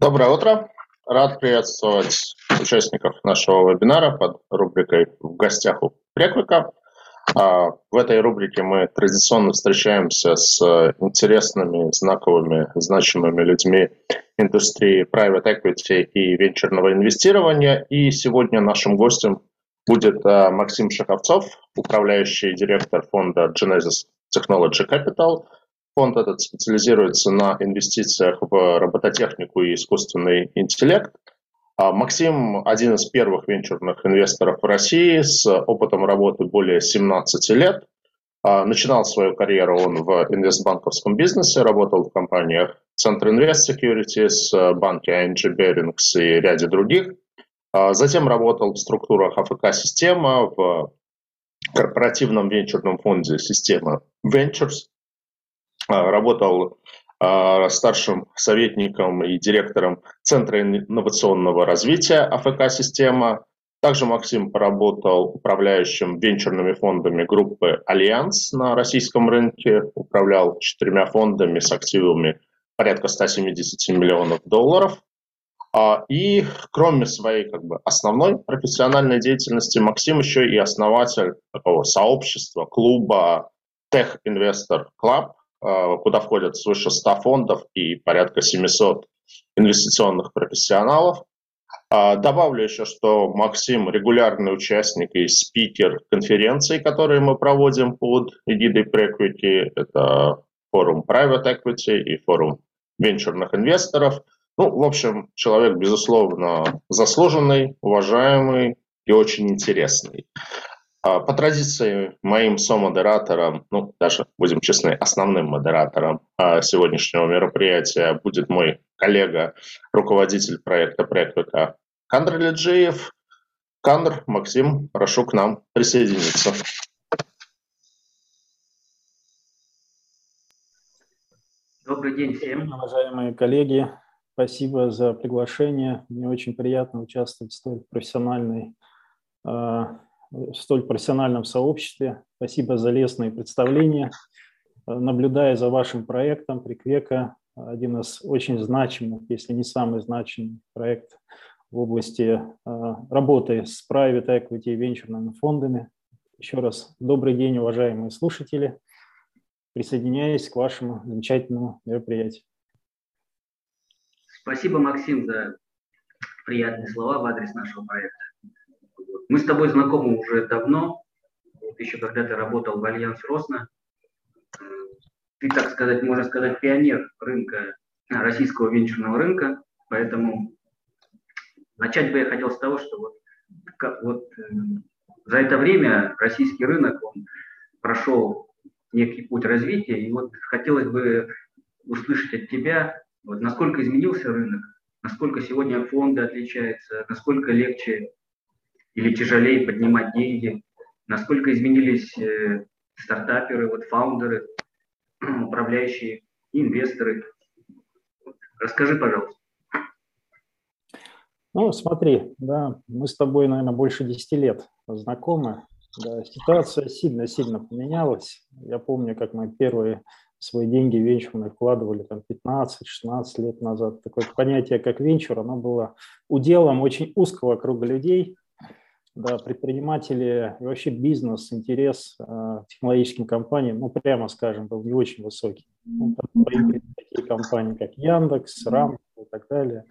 Доброе утро. Рад приветствовать участников нашего вебинара под рубрикой «В гостях у Преквика». А, в этой рубрике мы традиционно встречаемся с интересными, знаковыми, значимыми людьми индустрии private equity и венчурного инвестирования. И сегодня нашим гостем будет а, Максим Шаховцов, управляющий директор фонда Genesis Technology Capital – Фонд этот специализируется на инвестициях в робототехнику и искусственный интеллект. А Максим – один из первых венчурных инвесторов в России с опытом работы более 17 лет. А, начинал свою карьеру он в инвестбанковском бизнесе, работал в компаниях Центр Invest Securities, банке ING Bearings и ряде других. А, затем работал в структурах АФК-система, в корпоративном венчурном фонде система Ventures, работал а, старшим советником и директором Центра инновационного развития АФК-система. Также Максим поработал управляющим венчурными фондами группы «Альянс» на российском рынке, управлял четырьмя фондами с активами порядка 170 миллионов долларов. А, и кроме своей как бы, основной профессиональной деятельности, Максим еще и основатель такого сообщества, клуба Tech Investor Club, куда входят свыше 100 фондов и порядка 700 инвестиционных профессионалов. А, добавлю еще, что Максим регулярный участник и спикер конференций, которые мы проводим под эгидой Prequity. Это форум Private Equity и форум венчурных инвесторов. Ну, в общем, человек, безусловно, заслуженный, уважаемый и очень интересный. А, по традиции, моим со-модератором, ну, даже, будем честны, основным модератором а, сегодняшнего мероприятия будет мой коллега, руководитель проекта Преквика Кандр Леджиев. Кандр, Максим, прошу к нам присоединиться. Добрый день всем. Уважаемые коллеги, спасибо за приглашение. Мне очень приятно участвовать в столь профессиональной а, в столь профессиональном сообществе. Спасибо за лестные представления. Наблюдая за вашим проектом Приквека, один из очень значимых, если не самый значимый проект в области э, работы с private equity и венчурными фондами. Еще раз добрый день, уважаемые слушатели. Присоединяюсь к вашему замечательному мероприятию. Спасибо, Максим, за приятные слова в адрес нашего проекта. Мы с тобой знакомы уже давно, вот еще когда ты работал в Альянс Росна. Ты, так сказать, можно сказать, пионер рынка, российского венчурного рынка, поэтому начать бы я хотел с того, что вот, как, вот э, за это время российский рынок он прошел некий путь развития, и вот хотелось бы услышать от тебя, вот, насколько изменился рынок, насколько сегодня фонды отличаются, насколько легче или тяжелее поднимать деньги, насколько изменились э, стартаперы, вот фаундеры, управляющие, инвесторы. Расскажи, пожалуйста. Ну, смотри, да, мы с тобой, наверное, больше 10 лет знакомы. Да, ситуация сильно-сильно поменялась. Я помню, как мы первые свои деньги венчурные вкладывали там 15-16 лет назад. Такое понятие, как венчур, оно было уделом очень узкого круга людей, да, предприниматели и вообще бизнес, интерес э, технологическим компаниям, ну, прямо скажем, был не очень высокий. Ну, такие компании, как Яндекс, Рам и так далее.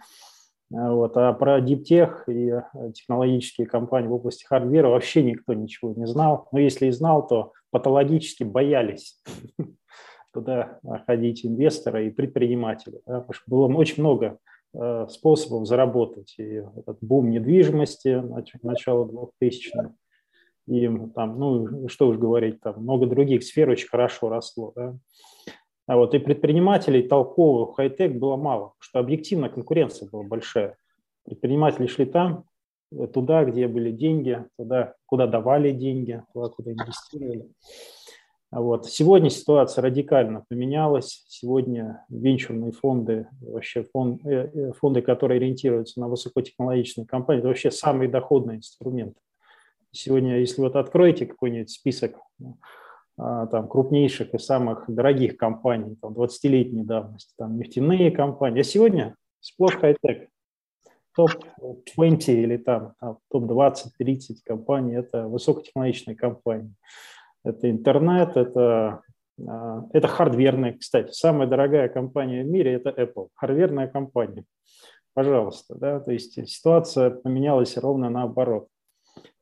А, вот. А про диптех и э, технологические компании в области хардвера вообще никто ничего не знал. Но если и знал, то патологически боялись туда ходить инвесторы и предприниматели. Да, потому что было очень много Э, способов заработать. И этот бум недвижимости начала 2000-х, и там, ну, что уж говорить, там много других сфер очень хорошо росло. Да? А вот и предпринимателей толковых хай-тек было мало, потому что объективно конкуренция была большая. Предприниматели шли там, э, туда, где были деньги, туда, куда давали деньги, туда, куда инвестировали. Вот. Сегодня ситуация радикально поменялась. Сегодня венчурные фонды, вообще фонд, э, э, фонды, которые ориентируются на высокотехнологичные компании, это вообще самый доходный инструмент. Сегодня, если вот откроете какой-нибудь список а, там, крупнейших и самых дорогих компаний, там, 20-летней давности, там, нефтяные компании, а сегодня Сплошь хай-тек. Топ-20 или там топ-20, 30 компаний – это высокотехнологичные компании. Это интернет, это, а, это хардверная, кстати, самая дорогая компания в мире – это Apple, хардверная компания. Пожалуйста, да, то есть ситуация поменялась ровно наоборот.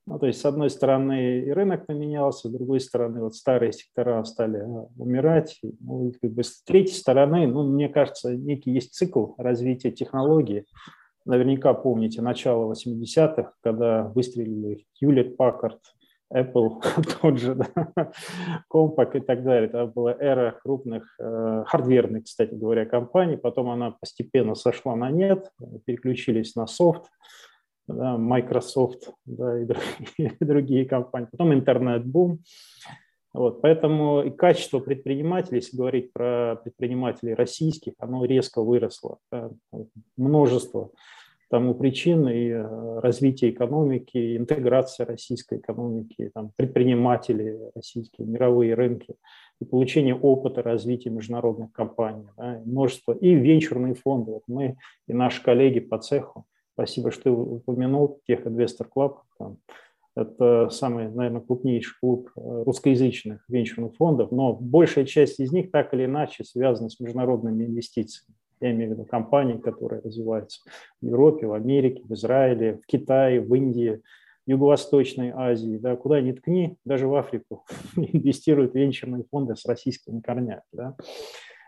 Ну, то есть, с одной стороны, и рынок поменялся, с другой стороны, вот старые сектора стали а, умирать. Ну, как бы с третьей стороны, ну, мне кажется, некий есть цикл развития технологий. Наверняка помните начало 80-х, когда выстрелили Hewlett Packard, Apple тот же, да, Compaq и так далее. Это была эра крупных э, хардверных, кстати говоря, компаний. Потом она постепенно сошла на нет, переключились на софт да, Microsoft да, и, другие, и другие компании. Потом интернет-бум. Вот, поэтому и качество предпринимателей, если говорить про предпринимателей российских, оно резко выросло. Да, множество тому причин и э, развитие экономики, интеграция российской экономики, там, предприниматели российские, мировые рынки, и получение опыта развития международных компаний, да, множество, и венчурные фонды. Вот мы и наши коллеги по цеху, Спасибо, что ты упомянул Tech Investor Club. Это самый, наверное, крупнейший клуб э, русскоязычных венчурных фондов, но большая часть из них так или иначе связана с международными инвестициями. Я имею в виду компании, которые развиваются в Европе, в Америке, в Израиле, в Китае, в Индии, Юго-Восточной Азии, да, куда ни ткни, даже в Африку инвестируют венчурные фонды с российскими корнями. Да.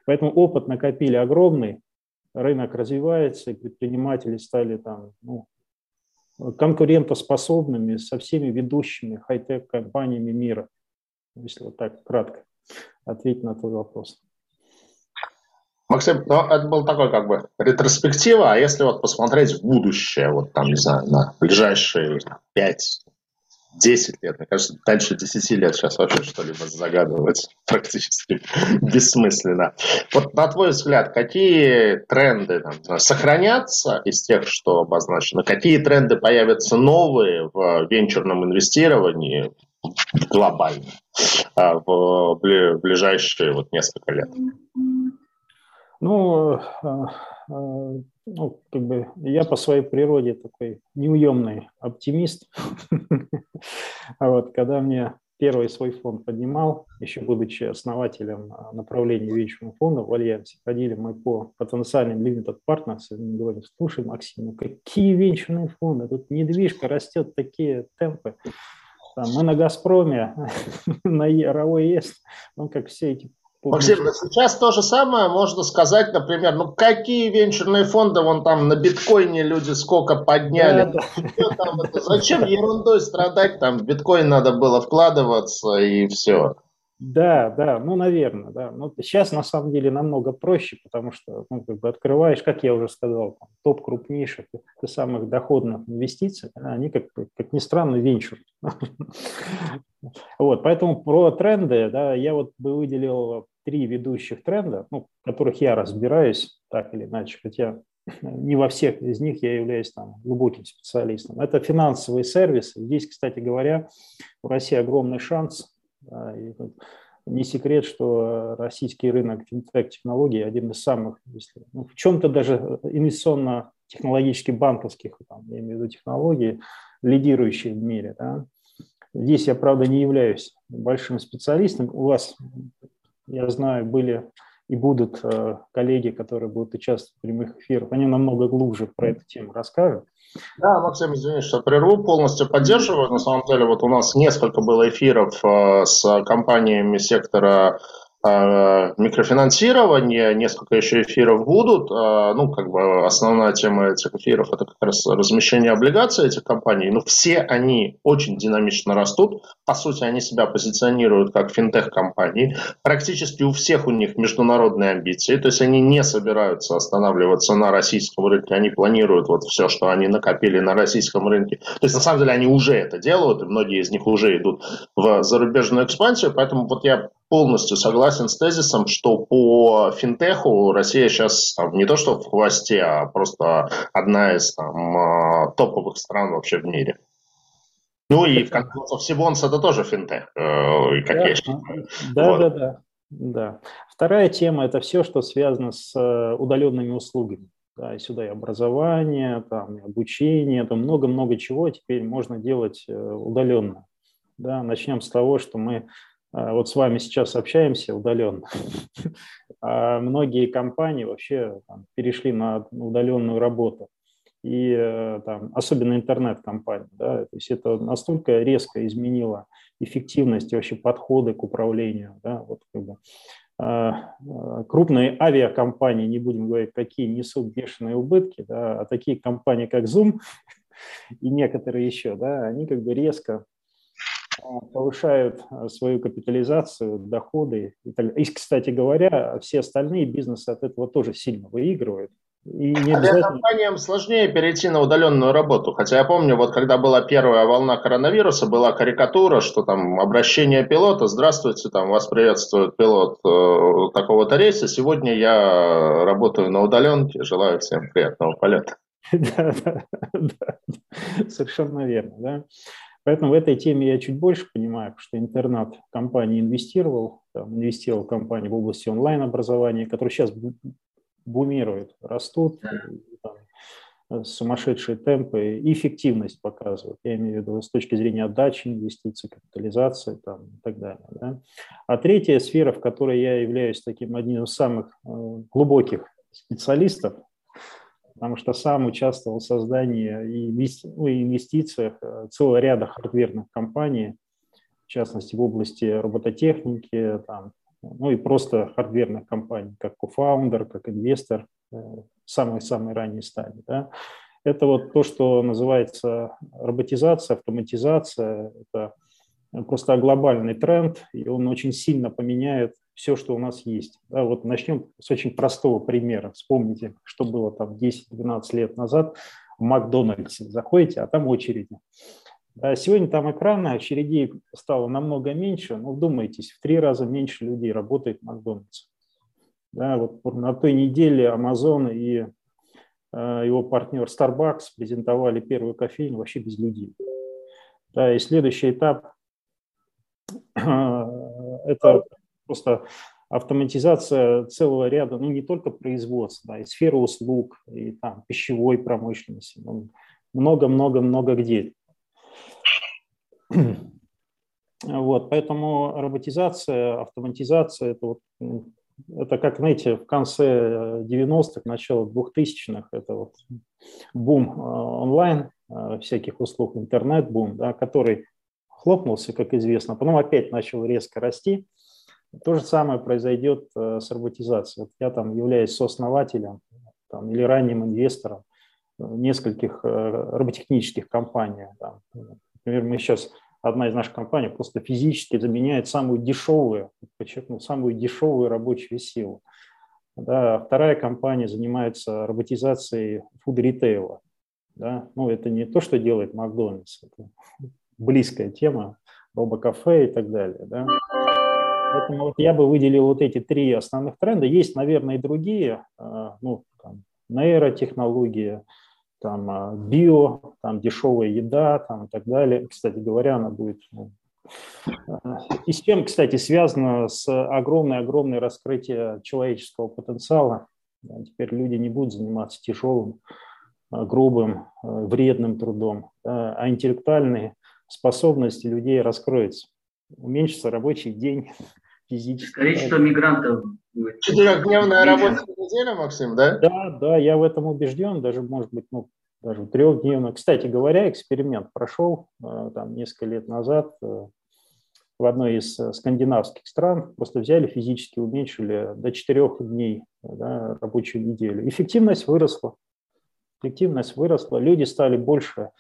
Поэтому опыт накопили огромный, рынок развивается, и предприниматели стали там, ну, конкурентоспособными со всеми ведущими хай-тек компаниями мира. Если вот так кратко ответить на твой вопрос. Максим, ну, это был такой как бы ретроспектива, а если вот посмотреть в будущее, вот там, не знаю, на ближайшие 5, 10 лет. Мне кажется, дальше 10 лет сейчас вообще что-либо загадывать практически бессмысленно. Вот на твой взгляд, какие тренды там, сохранятся из тех, что обозначено? Какие тренды появятся новые в венчурном инвестировании глобально а, в ближайшие вот несколько лет? Ну, а, а, ну, как бы я по своей природе такой неуемный оптимист. вот, когда мне первый свой фонд поднимал, еще будучи основателем а, направления венчурного фонда в Альянсе, ходили мы по потенциальным limited partners, и мы слушай, Максим, ну какие венчурные фонды, тут недвижка растет такие темпы. Там, мы на «Газпроме», на РАОЕС, ну, как все эти Максим, сейчас то же самое можно сказать, например, ну какие венчурные фонды, вон там на биткоине люди сколько подняли. Да, да. Там, это, зачем ерундой страдать, там в биткоин надо было вкладываться и все. Да, да, ну, наверное, да. Но ну, сейчас на самом деле намного проще, потому что, ну, как бы открываешь, как я уже сказал, там, топ крупнейших и самых доходных инвестиций, они, как, как ни странно, венчур. Вот, поэтому про тренды, да, я вот бы выделил три ведущих тренда, ну, в которых я разбираюсь так или иначе, хотя не во всех из них я являюсь там глубоким специалистом. Это финансовые сервисы. Здесь, кстати говоря, у России огромный шанс и не секрет, что российский рынок финтех-технологий один из самых, если, ну, в чем-то даже инвестиционно-технологических банковских, там, я имею в виду технологии, лидирующие в мире. Да. Здесь я, правда, не являюсь большим специалистом. У вас, я знаю, были и будут э, коллеги, которые будут участвовать в прямых эфирах. Они намного глубже про эту тему расскажут. Да, Максим, извини, что прерву, полностью поддерживаю. На самом деле, вот у нас несколько было эфиров э, с компаниями сектора микрофинансирование, несколько еще эфиров будут. Э, ну, как бы основная тема этих эфиров – это как раз размещение облигаций этих компаний. Но все они очень динамично растут. По сути, они себя позиционируют как финтех-компании. Практически у всех у них международные амбиции. То есть они не собираются останавливаться на российском рынке. Они планируют вот все, что они накопили на российском рынке. То есть, на самом деле, они уже это делают, и многие из них уже идут в зарубежную экспансию. Поэтому вот я полностью согласен с тезисом, что по финтеху Россия сейчас там, не то что в хвосте, а просто одна из там, а, топовых стран вообще в мире. Ну и в конце концов Сибонс это тоже финтех, э, как да, я считаю. Да, вот. да, да, да. Вторая тема – это все, что связано с э, удаленными услугами. Да, и сюда и образование, там, и обучение, там много-много чего теперь можно делать э, удаленно. Да, начнем с того, что мы вот с вами сейчас общаемся удаленно. А многие компании вообще там, перешли на удаленную работу. И э, там, особенно интернет-компании. Да, то есть это настолько резко изменило эффективность и вообще подходы к управлению. Да, вот как бы а, а, крупные авиакомпании, не будем говорить, какие несут бешеные убытки, да, а такие компании, как Zoom и некоторые еще, да, они как бы резко а, повышают свою капитализацию, доходы. И, так. и, кстати говоря, все остальные бизнесы от этого тоже сильно выигрывают. И не обязательно... компаниям сложнее перейти на удаленную работу. Хотя я помню, вот когда была первая волна коронавируса, была карикатура, что там обращение пилота, здравствуйте, там вас приветствует пилот э, такого-то рейса, сегодня я работаю на удаленке, желаю всем приятного полета. Да, да, да, совершенно верно. Да. Поэтому в этой теме я чуть больше понимаю, что интернет компании инвестировал, там, инвестировал в компанию в области онлайн-образования, которая сейчас бумируют, растут, там, э, сумасшедшие темпы и эффективность показывают. Я имею в виду с точки зрения отдачи инвестиций, капитализации там, и так далее. Да? А третья сфера, в которой я являюсь таким одним из самых э, глубоких специалистов, потому что сам участвовал в создании и ну, инвестициях э, целого ряда хардверных компаний, в частности в области робототехники, там, ну и просто хардверных компаний, как кофаундер, как инвестор самой-самой э, ранней стадии. Да. Это вот то, что называется роботизация, автоматизация. Это просто глобальный тренд, и он очень сильно поменяет все, что у нас есть. Да, вот начнем с очень простого примера. Вспомните, что было там 10-12 лет назад в Макдональдсе. Заходите, а там очереди. Сегодня там экраны, очередей стало намного меньше, но вдумайтесь, в три раза меньше людей работает в Макдональдсе. Да, вот на той неделе Amazon и э, его партнер Starbucks презентовали первую кофейню вообще без людей. Да, и следующий этап э, – это просто автоматизация целого ряда, ну не только производства, да, и сферы услуг, и там пищевой промышленности, много-много-много где. Вот, поэтому роботизация, автоматизация, это, вот, это как, знаете, в конце 90-х, начало 2000-х, это вот бум э, онлайн э, всяких услуг, интернет-бум, да, который хлопнулся, как известно, потом опять начал резко расти. То же самое произойдет э, с роботизацией. Вот я там являюсь сооснователем там, или ранним инвестором нескольких роботехнических компаний. Там, Например, мы сейчас, одна из наших компаний просто физически заменяет самую дешевую, подчеркну, самую дешевую рабочую силу. Да, вторая компания занимается роботизацией фуд-ритейла. Да? Ну, это не то, что делает Макдональдс, это близкая тема, робокафе и так далее. Да? Поэтому вот я бы выделил вот эти три основных тренда. Есть, наверное, и другие, а, ну, там, нейротехнологии, там а, био, там дешевая еда, там и так далее. Кстати говоря, она будет ну, и с чем, кстати, связано с огромное-огромное раскрытие человеческого потенциала. Теперь люди не будут заниматься тяжелым, а, грубым, вредным трудом, а интеллектуальные способности людей раскроются. Уменьшится рабочий день физически. Количество мигрантов Четырехдневная рабочая неделя, Максим, да? Да, да, я в этом убежден, даже, может быть, ну, даже трехдневно. Кстати говоря, эксперимент прошел э, там несколько лет назад э, в одной из э, скандинавских стран. Просто взяли физически, уменьшили до четырех дней да, рабочую неделю. Эффективность выросла. Эффективность выросла. Люди стали больше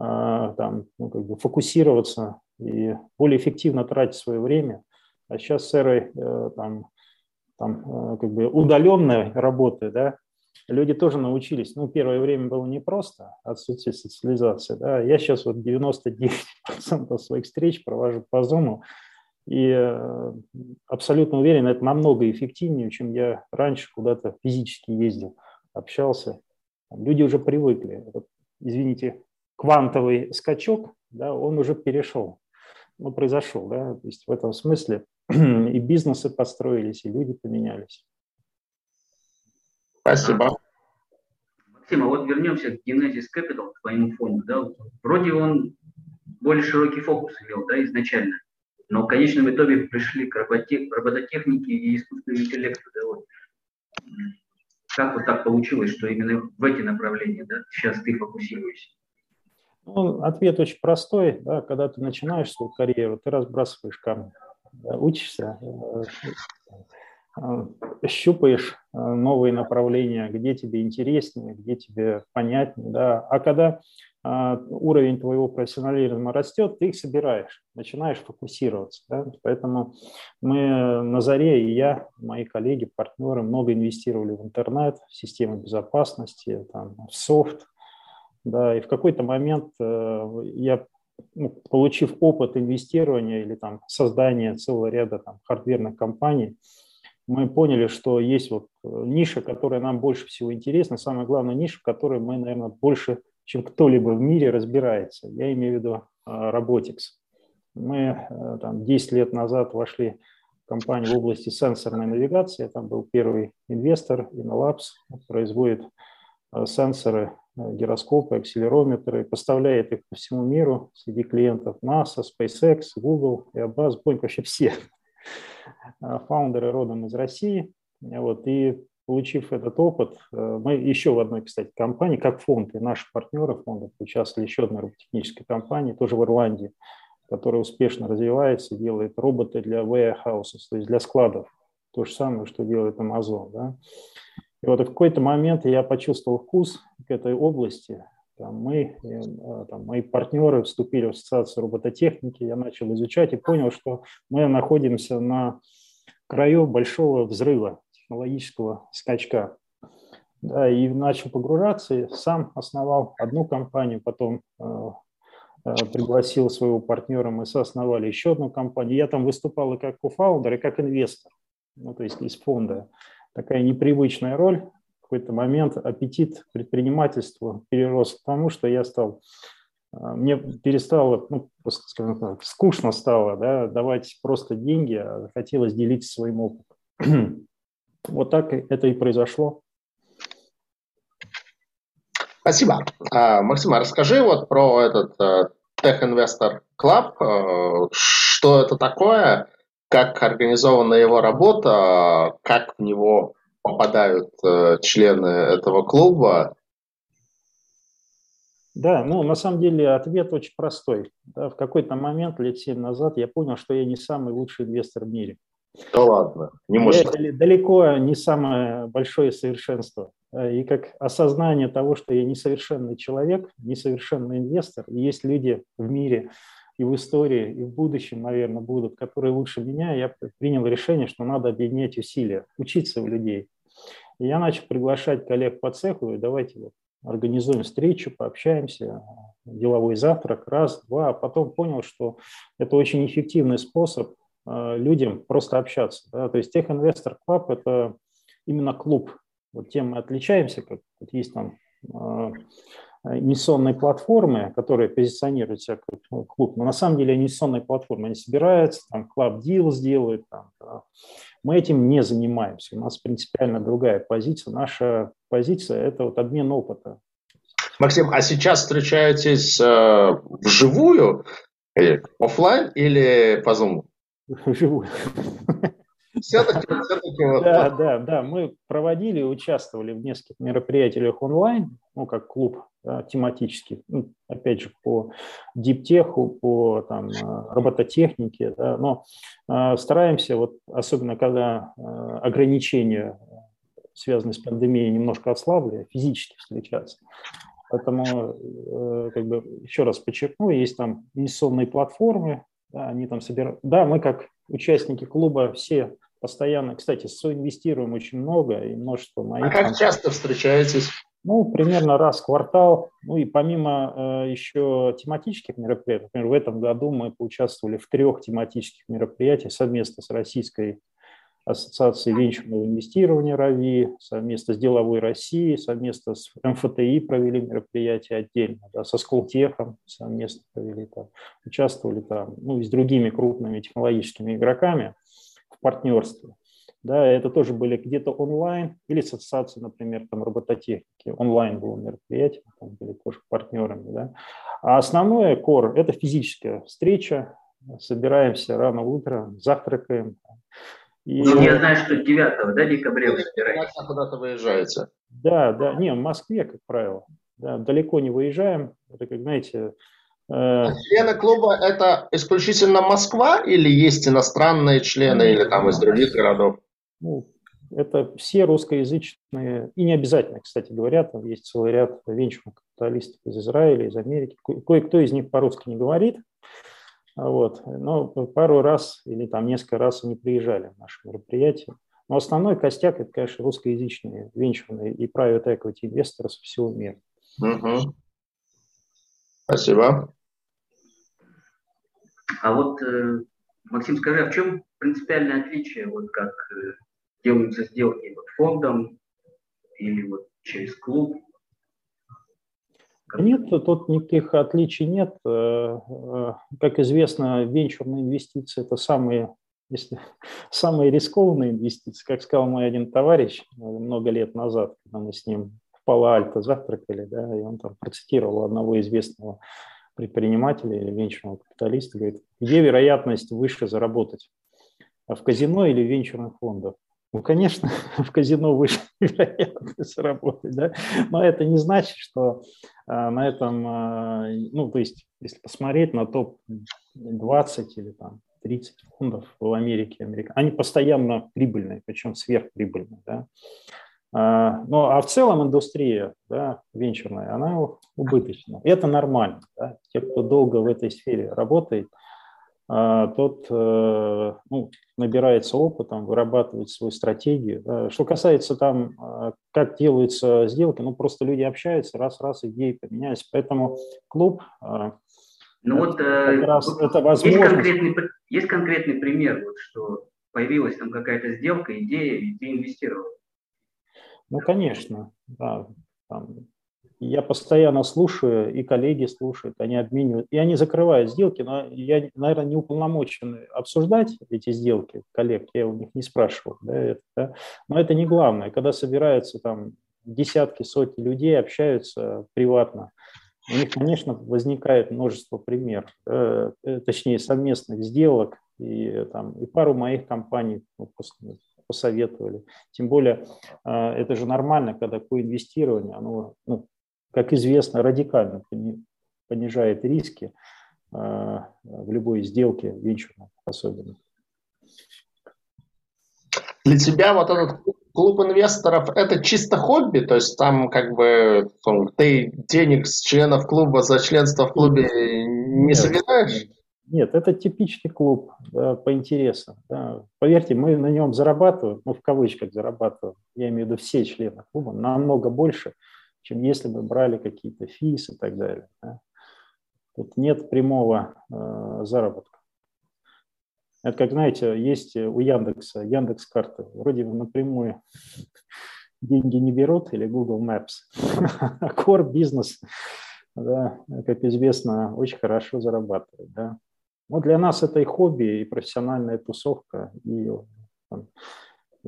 там, ну, как бы фокусироваться и более эффективно тратить свое время. А сейчас с эрой там, там, как бы удаленной работы, да, люди тоже научились. Ну, первое время было непросто, отсутствие социализации. Да. Я сейчас вот 99% своих встреч провожу по Zoom, и э, абсолютно уверен, это намного эффективнее, чем я раньше куда-то физически ездил, общался. Люди уже привыкли. Этот, извините, квантовый скачок, да, он уже перешел, ну, произошел. Да. То есть в этом смысле и бизнесы построились, и люди поменялись. Спасибо. Максим, а вот вернемся к Genesis Capital, к твоему фонду. Да? Вроде он более широкий фокус имел да, изначально, но в конечном итоге пришли к робототехнике и искусственному интеллекту. Да, вот. Как вот так получилось, что именно в эти направления да, сейчас ты фокусируешься? Ну, ответ очень простой. Да, когда ты начинаешь свою карьеру, ты разбрасываешь камни, учишься, э, э, щупаешь э, новые направления, где тебе интереснее, где тебе понятнее. Да. А когда уровень твоего профессионализма растет, ты их собираешь, начинаешь фокусироваться. Да? Поэтому мы на заре, и я, мои коллеги, партнеры, много инвестировали в интернет, в системы безопасности, там, в софт, да, и в какой-то момент э, я, ну, получив опыт инвестирования или там создания целого ряда там, хардверных компаний, мы поняли, что есть вот э, ниша, которая нам больше всего интересна, самая главная ниша, в которой мы, наверное, больше, чем кто-либо в мире разбирается. Я имею в виду э, Robotics. Мы там 10 лет назад вошли в компанию в области сенсорной навигации. Там был первый инвестор, Inolabs, производит сенсоры Э, гироскопы, акселерометры, поставляет их по всему миру среди клиентов NASA, SpaceX, Google, Airbus, Boeing, вообще все. А фаундеры родом из России. Вот, и получив этот опыт, э, мы еще в одной, кстати, компании, как фонд, и наши партнеры фонда участвовали еще одной робототехнической компании, тоже в Ирландии, которая успешно развивается, делает роботы для warehouses, то есть для складов. То же самое, что делает Amazon. Да? И вот в какой-то момент я почувствовал вкус к этой области. Там мы, э, там, мои партнеры вступили в ассоциацию робототехники, я начал изучать и понял, что мы находимся на краю большого взрыва, технологического скачка. Да, и начал погружаться, и сам основал одну компанию, потом э, э, пригласил своего партнера, мы соосновали еще одну компанию. Я там выступал и как кофаундер, и как инвестор, ну, то есть из фонда такая непривычная роль. В какой-то момент аппетит предпринимательства перерос к тому, что я стал а, мне перестало, ну, скажем так, скучно стало да, давать просто деньги, а хотелось делиться своим опытом. вот так это и произошло. Спасибо. А, Максим, а расскажи вот про этот uh, Tech Investor Club. Uh, что это такое? Как организована его работа, как в него попадают э, члены этого клуба? Да, ну на самом деле ответ очень простой. Да, в какой-то момент, лет семь назад, я понял, что я не самый лучший инвестор в мире. Да ладно, не может. Я далеко не самое большое совершенство. И как осознание того, что я несовершенный человек, несовершенный инвестор, и есть люди в мире, и в истории, и в будущем, наверное, будут, которые лучше меня, я принял решение, что надо объединять усилия, учиться у людей. И я начал приглашать коллег по цеху, и давайте вот организуем встречу, пообщаемся, деловой завтрак, раз, два, а потом понял, что это очень эффективный способ э, людям просто общаться. Да? То есть Tech Investor Club – это именно клуб. Вот тем мы отличаемся, как вот есть там э, инвестиционные платформы, которые позиционируют себя как ну, клуб, но на самом деле инвестиционные платформы, они собираются, там, клуб deal сделают, там, мы этим не занимаемся, у нас принципиально другая позиция, наша позиция – это вот обмен опыта. Максим, а сейчас встречаетесь э, вживую, или офлайн или по Zoom? Вживую. Все-таки, все-таки вот... Да, да, да. Мы проводили, участвовали в нескольких мероприятиях онлайн, ну, как клуб да, тематический, ну, опять же, по диптеху, по там, робототехнике, да, но э, стараемся, вот, особенно когда э, ограничения, связанные с пандемией, немножко ослабли, физически встречаться. Поэтому, э, как бы, еще раз подчеркну, есть там инвестиционные платформы, да, они там собирают. Да, мы как участники клуба все постоянно, кстати, соинвестируем очень много и множество моих. А как там, часто встречаетесь? Ну, примерно раз в квартал. Ну и помимо э, еще тематических мероприятий, например, в этом году мы поучаствовали в трех тематических мероприятиях совместно с Российской ассоциацией венчурного инвестирования РАВИ, совместно с Деловой Россией, совместно с МФТИ провели мероприятие отдельно, да, со Сколтехом совместно провели там, участвовали там, ну и с другими крупными технологическими игроками в партнерстве. Да, это тоже были где-то онлайн, или с ассоциацией, например, там робототехники, онлайн было мероприятие, там были тоже партнерами, да. А основное core – это физическая встреча, собираемся рано утром, завтракаем. И... Ну, я знаю, что 9 да, декабря вы собираетесь. Куда-то выезжаете. Да, да, не, в Москве, как правило. Да, далеко не выезжаем. Это, как знаете, Э, члены клуба это исключительно Москва или есть иностранные члены или там из других городов? Ну, это все русскоязычные, и не обязательно, кстати говоря, там есть целый ряд венчурных капиталистов из Израиля, из Америки. Кое-кто из них по-русски не говорит, вот, но пару раз или там несколько раз они приезжали в наше мероприятие. Но основной костяк – это, конечно, русскоязычные венчурные и private equity инвесторы со всего мира. Угу. Спасибо. А вот, э, Максим, скажи, а в чем принципиальное отличие, вот как э, делаются сделки вот фондом или вот через клуб? Нет, тут никаких отличий нет. Э, как известно, венчурные инвестиции – это самые, если, самые рискованные инвестиции. Как сказал мой один товарищ много лет назад, когда мы с ним в Пало-Альто завтракали, да, и он там процитировал одного известного предпринимателя или венчурного капиталиста, говорит, где вероятность выше заработать? А в казино или в венчурных фондах? Ну, конечно, в казино выше вероятность заработать, да? но это не значит, что а, на этом, а, ну, то есть, если посмотреть на топ-20 или там 30 фондов в Америке, Америка, они постоянно прибыльные, причем сверхприбыльные, да? А, ну, а в целом индустрия да, венчурная, она убыточна. Это нормально. Да? Те, кто долго в этой сфере работает, тот э, ну, набирается опытом, вырабатывает свою стратегию. Что касается там, а, как делаются сделки, ну просто люди общаются, раз-раз идеи поменялись. Поэтому клуб ну это, вот э, раз, это возможность. Есть конкретный, есть конкретный пример, вот, что появилась там какая-то сделка, идея, и ты инвестировал. Ну, конечно, да. Там, я постоянно слушаю, и коллеги слушают, они обменивают, и они закрывают сделки, но я, наверное, не уполномочен обсуждать эти сделки коллег, я у них не спрашивал, да, это, да? но это не главное. Когда собираются там десятки, сотни людей, общаются приватно, у них, конечно, возникает множество примеров, э, точнее, совместных сделок, и, там, и пару моих компаний ну, посоветовали. Тем более а, это же нормально, когда коинвестирование, оно, ну, как известно, радикально понижает риски а, в любой сделке венчурной особенно. Для тебя вот этот клуб инвесторов – это чисто хобби? То есть там как бы ты денег с членов клуба за членство в клубе не нет, собираешь? Нет, это типичный клуб да, по интересам. Да. Поверьте, мы на нем зарабатываем, ну в кавычках зарабатываем, я имею в виду все члены клуба, намного больше, чем если бы брали какие-то физ и так далее. Да. Тут нет прямого э, заработка. Это как, знаете, есть у Яндекса, Яндекс карты, вроде напрямую деньги не берут или Google Maps. Core бизнес, да, как известно, очень хорошо зарабатывает. Да. Ну, для нас это и хобби, и профессиональная тусовка, и там,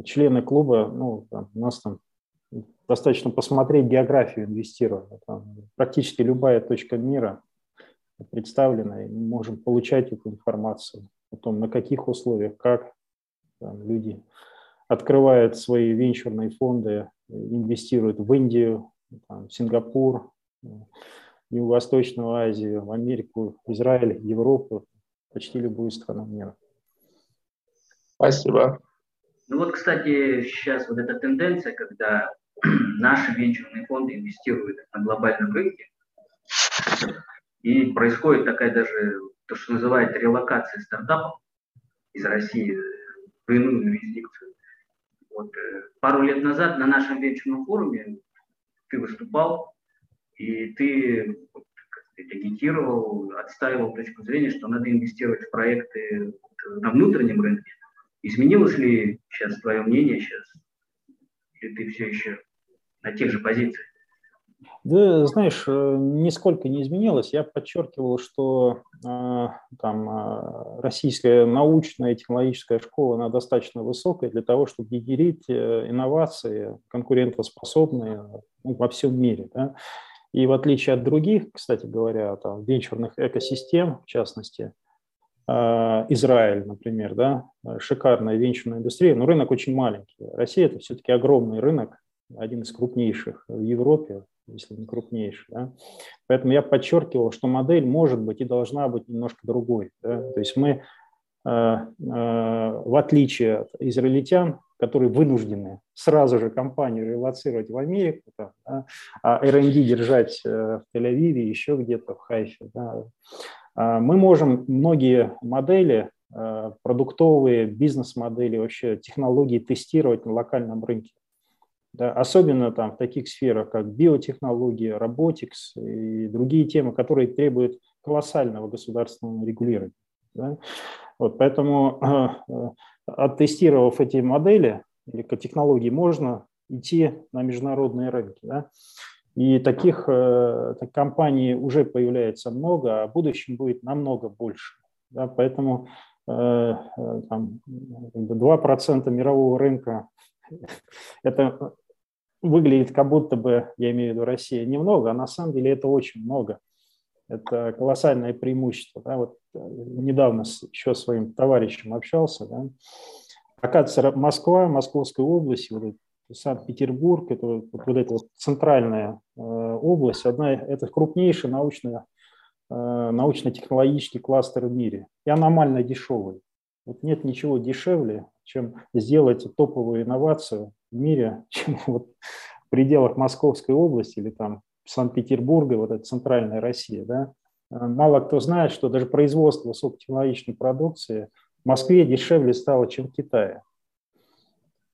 члены клуба, ну, там, у нас там достаточно посмотреть географию инвестирования. Там, практически любая точка мира представлена, и мы можем получать эту информацию о том, на каких условиях, как там, люди открывают свои венчурные фонды, инвестируют в Индию, там, Сингапур, Юго-Восточную Азию, в Америку, Израиль, Европу, почти любую страну мира. Спасибо. Ну вот, кстати, сейчас вот эта тенденция, когда наши венчурные фонды инвестируют на глобальном рынке, и происходит такая даже, то, что называют релокация стартапов из России в иную юрисдикцию. Вот, э, пару лет назад на нашем венчурном форуме ты выступал, и ты агитировал, отстаивал точку зрения, что надо инвестировать в проекты на внутреннем рынке. Изменилось ли сейчас твое мнение сейчас? Или ты все еще на тех же позициях? Да, знаешь, э, нисколько не изменилось. Я подчеркивал, что э, там э, российская научная и технологическая школа она достаточно высокая для того, чтобы генерить инновации конкурентоспособные ну, во всем мире. Да? И в отличие от других, кстати говоря, там, венчурных экосистем, в частности, Израиль, например, да, шикарная венчурная индустрия, но рынок очень маленький. Россия – это все-таки огромный рынок, один из крупнейших в Европе, если не крупнейший. Да? Поэтому я подчеркивал, что модель может быть и должна быть немножко другой. Да? То есть мы, э, э, в отличие от израильтян, которые вынуждены сразу же компанию релацировать в Америку, да, а R&D держать э, в Тель-Авиве, еще где-то в Хайфе, да, а мы можем многие модели, продуктовые, бизнес-модели, вообще технологии тестировать на локальном рынке. Да, особенно там в таких сферах, как биотехнология, роботикс и другие темы, которые требуют колоссального государственного регулирования. Да. Вот, поэтому, э, оттестировав эти модели или технологии, можно идти на международные рынки. Да. И таких э, компаний уже появляется много, а в будущем будет намного больше. Да, поэтому э, э там, 2% мирового рынка это выглядит как будто бы, я имею в виду Россия, немного, а на самом деле это очень много. Это колоссальное преимущество. Да? Вот э, недавно еще своим товарищем общался. Да? Оказывается, Москва, Московская область, вот Санкт-Петербург, это вот, вот эта вот центральная э, область, одна, это крупнейший научный, э, научно-технологический кластер в мире и аномально дешевый. Вот нет ничего дешевле, чем сделать топовую инновацию в мире, чем вот в пределах Московской области или там Санкт-Петербурга, вот эта центральная Россия. Да? Мало кто знает, что даже производство высокотехнологичной продукции в Москве дешевле стало, чем в Китае.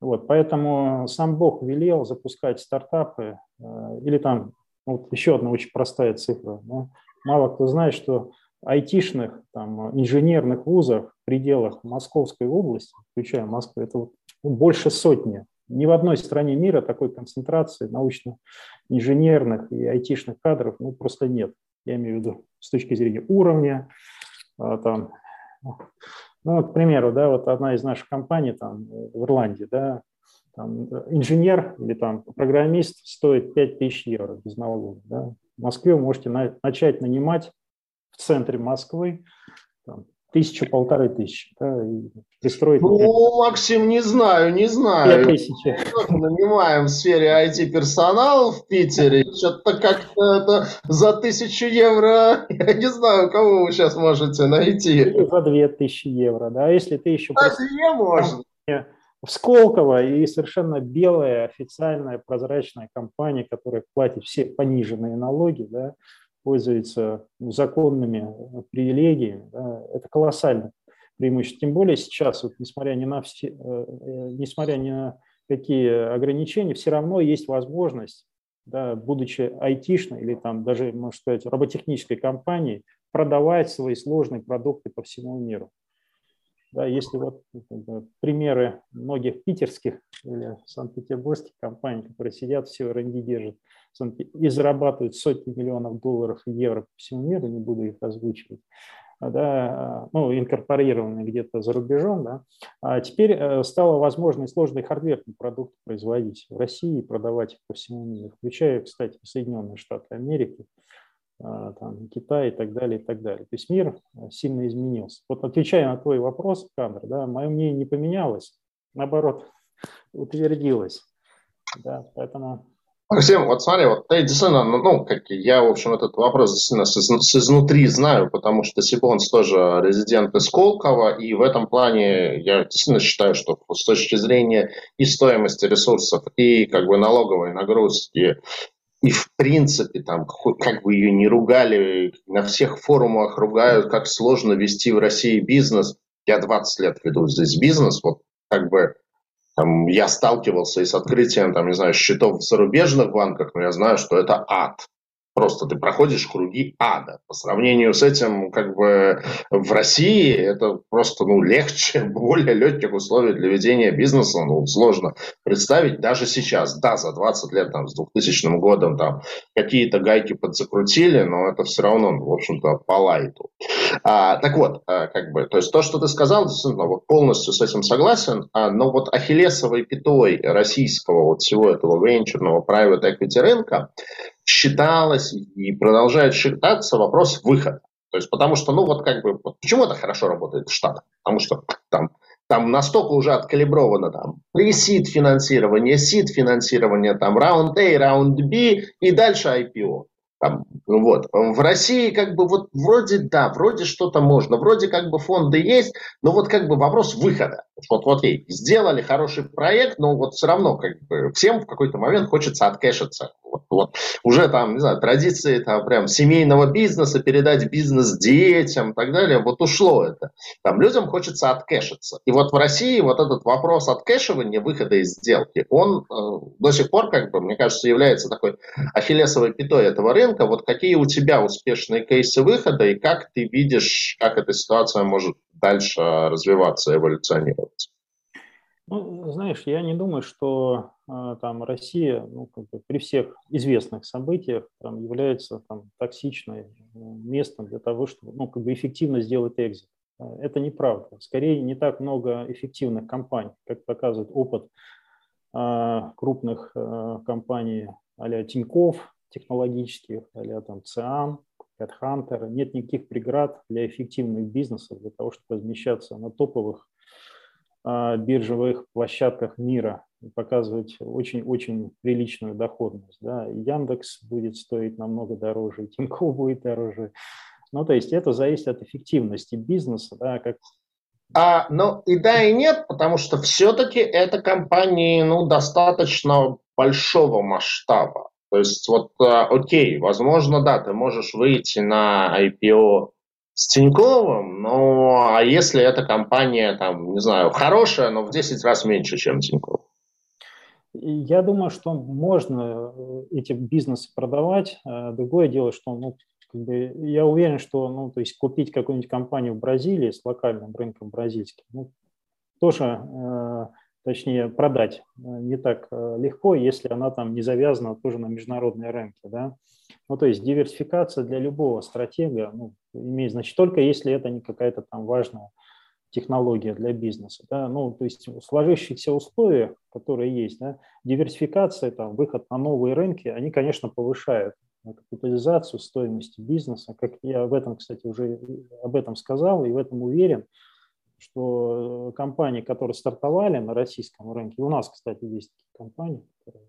Вот, поэтому сам Бог велел запускать стартапы, э, или там, вот еще одна очень простая цифра. Да? Мало кто знает, что айтишных, там, инженерных вузов в пределах Московской области, включая Москву, это вот ну, больше сотни. Ни в одной стране мира такой концентрации научно-инженерных и айтишных кадров ну, просто нет. Я имею в виду с точки зрения уровня. А, там, ну, к примеру, да, вот одна из наших компаний там, в Ирландии, да, там, инженер или там, программист стоит 5000 евро без налогов. Да. В Москве вы можете на, начать нанимать в центре Москвы там, тысячу, полторы тысячи. Да, и пристроить... Ну, Максим, не знаю, не знаю. тысячи. Нанимаем в сфере IT-персонал в Питере. Что-то как-то это за тысячу евро, я не знаю, кого вы сейчас можете найти. Или за две тысячи евро, да, если ты еще... За две можно. В Сколково и совершенно белая официальная прозрачная компания, которая платит все пониженные налоги, да, пользуется законными привилегиями, да, это колоссальное преимущество. Тем более сейчас, вот, несмотря, ни на все, э, э, несмотря ни на какие ограничения, все равно есть возможность, да, будучи айтишной или там даже, можно сказать, роботехнической компанией, продавать свои сложные продукты по всему миру. Да, если вот примеры многих питерских или санкт-петербургских компаний, которые сидят, все R&D держат и зарабатывают сотни миллионов долларов и евро по всему миру, не буду их озвучивать, да, ну, инкорпорированные где-то за рубежом, да, а теперь э, стало возможно и сложный хардверный продукт производить в России и продавать их по всему миру, включая, кстати, Соединенные Штаты Америки, а, там, Китай и так далее, и так далее. То есть мир э, сильно изменился. Вот отвечая на твой вопрос, Камер, да, мое мнение не поменялось, наоборот, утвердилось. Да, поэтому... Максим, вот смотри, вот ты действительно, ну, ну, как я, в общем, этот вопрос действительно с, с изнутри знаю, потому что Сибонс тоже резидент из Колково, и в этом плане я действительно считаю, что с точки зрения и стоимости ресурсов, и как бы налоговой нагрузки, и в принципе, там, как бы ее не ругали, на всех форумах ругают, как сложно вести в России бизнес. Я 20 лет веду здесь бизнес, вот как бы там, я сталкивался и с открытием, там, не знаю, счетов в зарубежных банках, но я знаю, что это ад. Просто ты проходишь круги ада. По сравнению с этим, как бы в России это просто ну, легче, более легких условий для ведения бизнеса. Ну, сложно представить даже сейчас. Да, за 20 лет, там, с 2000 годом там какие-то гайки подзакрутили, но это все равно, ну, в общем-то, по лайту. А, так вот, а, как бы, то есть то, что ты сказал, действительно, вот полностью с этим согласен, а, но вот ахиллесовой пятой российского вот всего этого венчурного private equity рынка считалось и продолжает считаться вопрос выхода. То есть потому что, ну вот как бы, вот, почему это хорошо работает в Штатах? Потому что там, там настолько уже откалибровано там пресид финансирование, сид финансирование, там раунд A, раунд B и дальше IPO. Там, ну вот. В России как бы вот вроде да, вроде что-то можно, вроде как бы фонды есть, но вот как бы вопрос выхода. Вот, вот ей, сделали хороший проект, но вот все равно как бы всем в какой-то момент хочется откэшиться. Вот, вот. Уже там, не знаю, традиции там прям семейного бизнеса, передать бизнес детям и так далее, вот ушло это. Там людям хочется откэшиться. И вот в России вот этот вопрос откэшивания, выхода из сделки, он э, до сих пор, как бы, мне кажется, является такой ахиллесовой пятой этого рынка. Вот какие у тебя успешные кейсы выхода и как ты видишь, как эта ситуация может дальше развиваться, эволюционировать? Ну, знаешь, я не думаю, что э, там Россия, ну, как бы при всех известных событиях, там, является там, токсичным э, местом для того, чтобы ну, как бы эффективно сделать экзит. Э, это неправда. Скорее, не так много эффективных компаний, как показывает опыт э, крупных э, компаний а-ля Тинькофф, технологических, а там ЦИАН, Headhunter. Нет никаких преград для эффективных бизнесов, для того, чтобы размещаться на топовых биржевых площадках мира и показывать очень-очень приличную доходность. Да. Яндекс будет стоить намного дороже, и Тинькофф будет дороже. Ну, то есть это зависит от эффективности бизнеса, да, как а, ну и да, и нет, потому что все-таки это компании ну, достаточно большого масштаба. То есть вот, а, окей, возможно, да, ты можешь выйти на IPO с Тиньковым, но а если эта компания, там, не знаю, хорошая, но в 10 раз меньше, чем Тиньков? Я думаю, что можно э, эти бизнесы продавать. А другое дело, что ну, как бы, я уверен, что ну, то есть купить какую-нибудь компанию в Бразилии с локальным рынком бразильским, ну, тоже, э, точнее, продать э, не так легко, если она там не завязана тоже на международные рынки. Да? Ну, то есть диверсификация для любого стратега ну, имеет значит только если это не какая-то там важная технология для бизнеса. Да? Ну, то есть в сложившихся условиях, которые есть, да, диверсификация, там, выход на новые рынки, они, конечно, повышают капитализацию стоимости бизнеса. Как я в этом, кстати, уже об этом сказал и в этом уверен, что компании, которые стартовали на российском рынке, у нас, кстати, есть такие компании, которые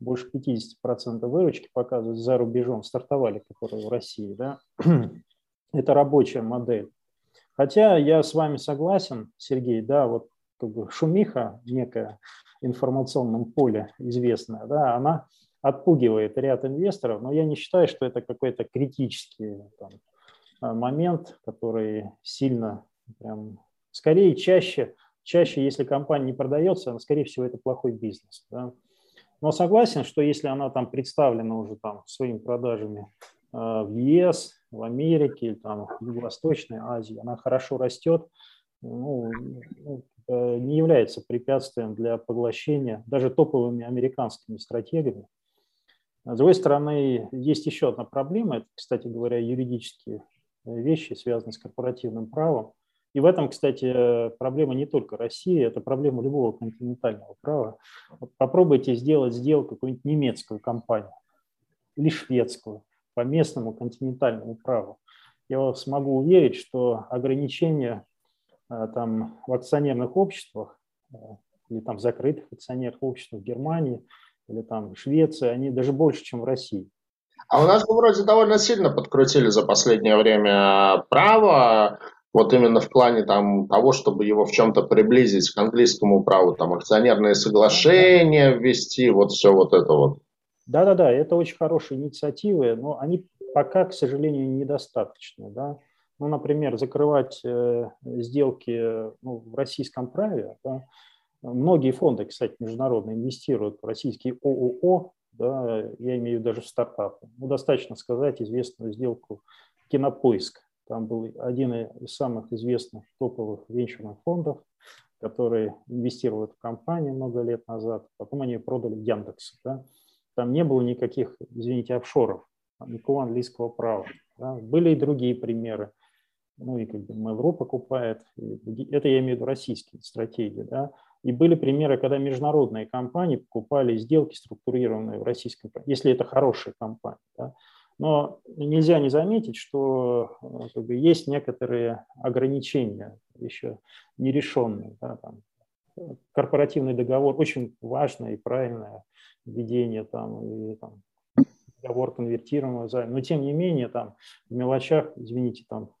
больше 50% выручки показывают за рубежом, стартовали, которые в России, да, это рабочая модель. Хотя я с вами согласен, Сергей, да, вот как бы шумиха некая в информационном поле известная, да, она отпугивает ряд инвесторов, но я не считаю, что это какой-то критический там, а, момент, который сильно прям, скорее чаще, чаще, если компания не продается, скорее всего, это плохой бизнес. Да. Но согласен, что если она там представлена уже там своими продажами э, в ЕС, в Америке, там, в Юго-Восточной Азии, она хорошо растет, ну, ну не является препятствием для поглощения даже топовыми американскими стратегами. С другой стороны, есть еще одна проблема, это, кстати говоря, юридические вещи, связанные с корпоративным правом. И в этом, кстати, проблема не только России, это проблема любого континентального права. Попробуйте сделать сделку какую-нибудь немецкую компанию или шведскую по местному континентальному праву. Я вас могу уверить, что ограничения э, там, в акционерных обществах э, или там закрытых акционерных обществах в Германии или там в Швеции, они даже больше, чем в России. А у нас вроде довольно сильно подкрутили за последнее время право вот именно в плане там, того, чтобы его в чем-то приблизить к английскому праву, там акционерные соглашения ввести, вот все вот это вот. Да-да-да, это очень хорошие инициативы, но они пока, к сожалению, недостаточны. Да? Ну, например, закрывать э, сделки ну, в российском праве. Да? Многие фонды, кстати, международные инвестируют в российские ООО, да, я имею даже в стартапы. Ну, достаточно сказать известную сделку «Кинопоиск». Там был один из самых известных топовых венчурных фондов, который инвестировал в компанию много лет назад, потом они продали Яндекс. Да. Там не было никаких, извините, офшоров, никакого английского права. Да. Были и другие примеры. Ну и как бы Mail.ru покупает. Это я имею в виду российские стратегии. Да. И были примеры, когда международные компании покупали сделки, структурированные в российской если это хорошая компания. Да. Но нельзя не заметить, что э, как бы, есть некоторые ограничения еще нерешенные. Да, там, корпоративный договор очень важное и правильное введение там, и, там, договор конвертируемого займа. Но тем не менее, там, в мелочах, извините, там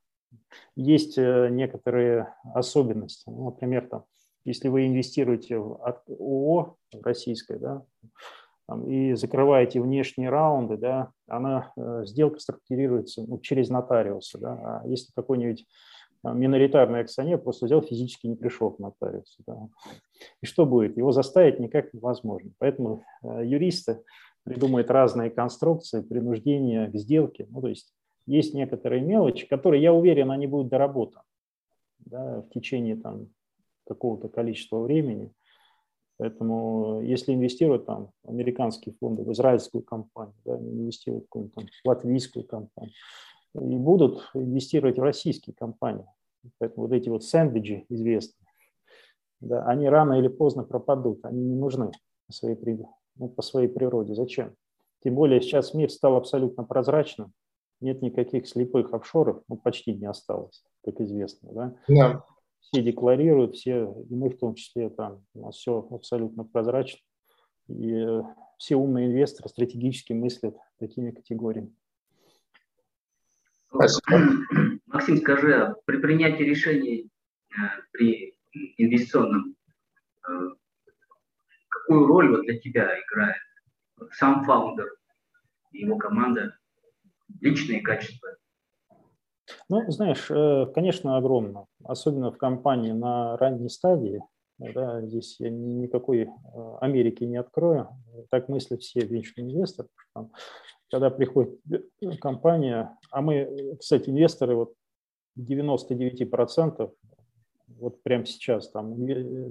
есть э, некоторые особенности. Ну, например, там, если вы инвестируете в ООО российское, да, и закрываете внешние раунды, да, она, э, сделка структурируется ну, через нотариуса. Да, а если какой-нибудь миноритарный акционер просто взял физически не пришел к нотариусу. Да. И что будет? Его заставить никак невозможно. Поэтому э, юристы придумают разные конструкции принуждения к сделке. Ну, то есть есть некоторые мелочи, которые, я уверен, они будут доработаны да, в течение там, какого-то количества времени. Поэтому если инвестировать там американские фонды в израильскую компанию, да, инвестировать в какую-нибудь там латвийскую компанию, и будут инвестировать в российские компании. Поэтому вот эти вот сэндвичи известные, да, они рано или поздно пропадут, они не нужны по своей, ну, по своей природе. Зачем? Тем более сейчас мир стал абсолютно прозрачным, нет никаких слепых офшоров, ну, почти не осталось, как известно. Да? Yeah. Все декларируют, все, и мы в том числе, там, у нас все абсолютно прозрачно. И э, все умные инвесторы стратегически мыслят такими категориями. Спасибо. Максим, скажи, а при принятии решений э, при инвестиционном э, какую роль вот для тебя играет сам фаундер его команда, личные качества? Ну, знаешь, э, конечно, огромно, особенно в компании на ранней стадии. Да, здесь я никакой Америки не открою. Так мыслят все венчурные инвесторы. Там когда приходит компания, а мы, кстати, инвесторы, вот 99% вот прямо сейчас, там,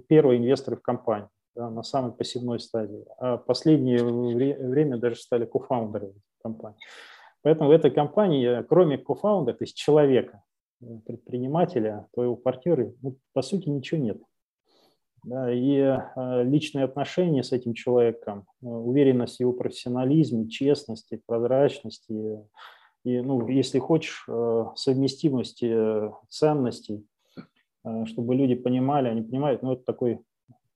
первые инвесторы в компании, да, на самой посевной стадии, а последнее время даже стали кофаундерами компании. Поэтому в этой компании, кроме кофаунда, то есть человека, предпринимателя, твоего партнера, ну, по сути ничего нет. И э, личные отношения с этим человеком, э, уверенность в его профессионализме, честности, прозрачности, и, ну, если хочешь, э, совместимости ценностей, чтобы люди понимали, они понимают, ну, это такой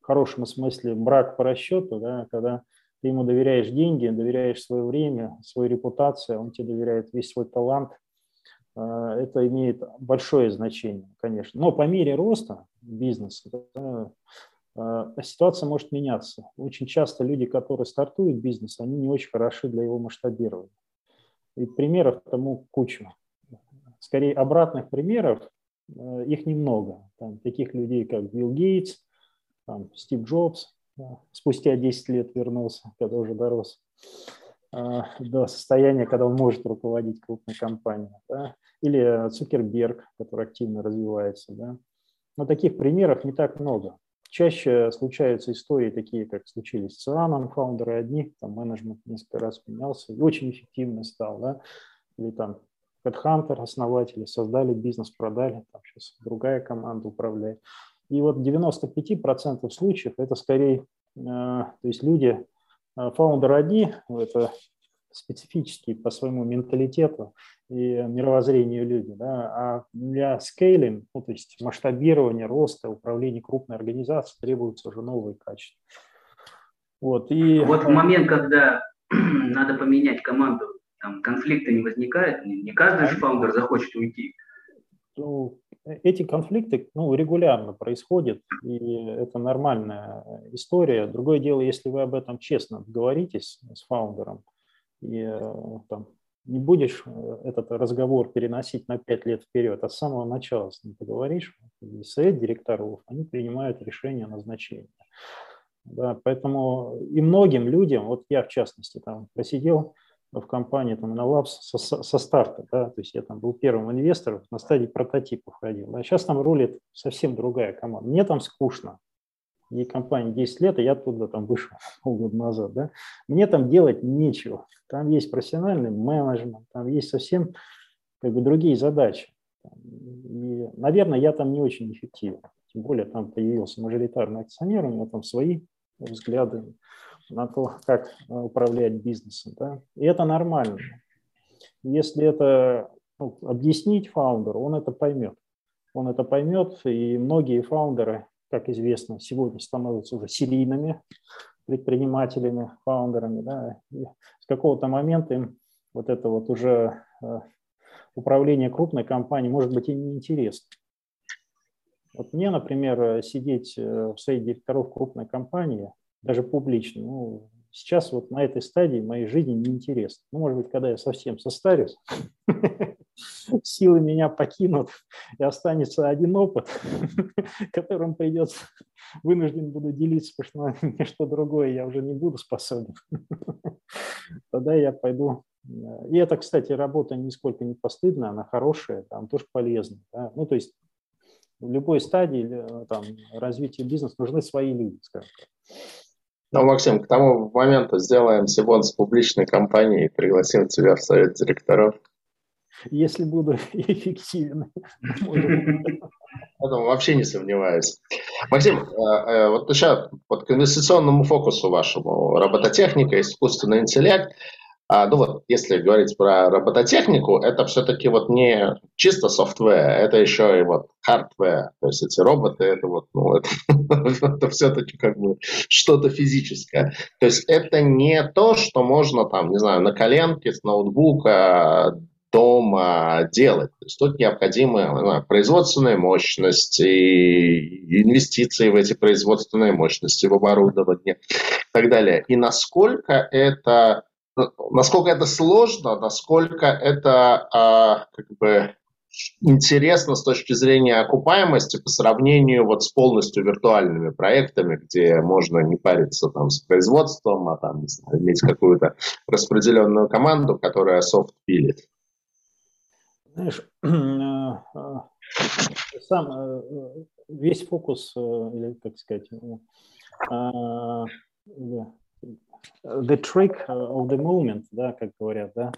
в хорошем смысле брак по расчету, да, когда ты ему доверяешь деньги, доверяешь свое время, свою репутацию, он тебе доверяет весь свой талант – Э, это имеет большое значение, конечно. Но по мере роста бизнеса э, ситуация может меняться. Очень часто люди, которые стартуют бизнес, они не очень хороши для его масштабирования. И примеров тому куча. Скорее, обратных примеров, э, их немного. Там, таких людей, как Билл Гейтс, там, Стив Джобс, спустя 10 лет вернулся, когда уже дорос до состояния, когда он может руководить крупной компанией. Да? или Цукерберг, который активно развивается. Да? Но таких примеров не так много. Чаще случаются истории такие, как случились с Цианом, фаундеры одни, там менеджмент несколько раз менялся и очень эффективно стал. Да? Или там Headhunter, основатели, создали бизнес, продали, там сейчас другая команда управляет. И вот 95% случаев это скорее, э, то есть люди, э, фаундеры одни, это специфические по своему менталитету и мировоззрению люди. Да? А для скейлинг, ну, то есть масштабирования, роста, управления крупной организацией требуются уже новые качества. Вот, и... вот в момент, когда надо поменять команду, там конфликта не возникает, не каждый же фаундер захочет уйти. Ну, эти конфликты ну, регулярно происходят, и это нормальная история. Другое дело, если вы об этом честно говоритесь с фаундером, и э, там, не будешь э, этот разговор переносить на пять лет вперед, а с самого начала с ним поговоришь, и совет директоров, они принимают решение о назначении. Да, поэтому и многим людям, вот я в частности там просидел в компании там, Innovabs со, со старта, да, то есть я там был первым инвестором, на стадии прототипов ходил. А сейчас там рулит совсем другая команда. Мне там скучно. И компания 10 лет, и я оттуда там вышел полгода назад. Да. Мне там делать нечего. Там есть профессиональный менеджмент, там есть совсем как бы другие задачи. И, наверное, я там не очень эффективен. Тем более там появился мажоритарный акционер, у него там свои взгляды как управлять бизнесом. Да? И это нормально. Если это ну, объяснить фаундеру, он это поймет. Он это поймет, и многие фаундеры, как известно, сегодня становятся уже серийными предпринимателями, фаундерами. Да? И с какого-то момента им вот это вот уже э, управление крупной компанией может быть и неинтересно. Вот мне, например, сидеть э, в совете директоров крупной компании, даже публично, ну, сейчас вот на этой стадии моей жизни неинтересно. Ну, может быть, когда я совсем состарюсь, силы меня покинут, и останется один опыт, которым придется, вынужден буду делиться, потому что ничто другое я уже не буду способен. Тогда я пойду и это, кстати, работа нисколько не постыдная, она хорошая, там тоже полезная. Да? Ну, то есть в любой стадии э, там, развития бизнеса нужны свои люди, скажем так. Ну, Максим, к тому моменту сделаем Сибон с публичной компанией и пригласим тебя в совет директоров. Если буду эффективен. Этому вообще не сомневаюсь. Максим, э, э, вот сейчас вот к инвестиционному фокусу вашему, робототехника, искусственный интеллект – а, ну вот, если говорить про робототехнику, это все-таки вот не чисто software, это еще и вот hardware. То есть эти роботы, это вот, ну, это, это все-таки как бы что-то физическое. То есть это не то, что можно там, не знаю, на коленке с ноутбука дома делать. То есть тут необходимы знаю, производственная мощность и инвестиции в эти производственные мощности, в оборудование и так далее. И насколько это насколько это сложно, насколько это а, как бы интересно с точки зрения окупаемости по сравнению вот с полностью виртуальными проектами, где можно не париться там с производством, а там знаю, иметь какую-то распределенную команду, которая софт пилит. Знаешь, э, э, сам э, весь фокус, или как сказать, the trick of the moment, да, как говорят, да,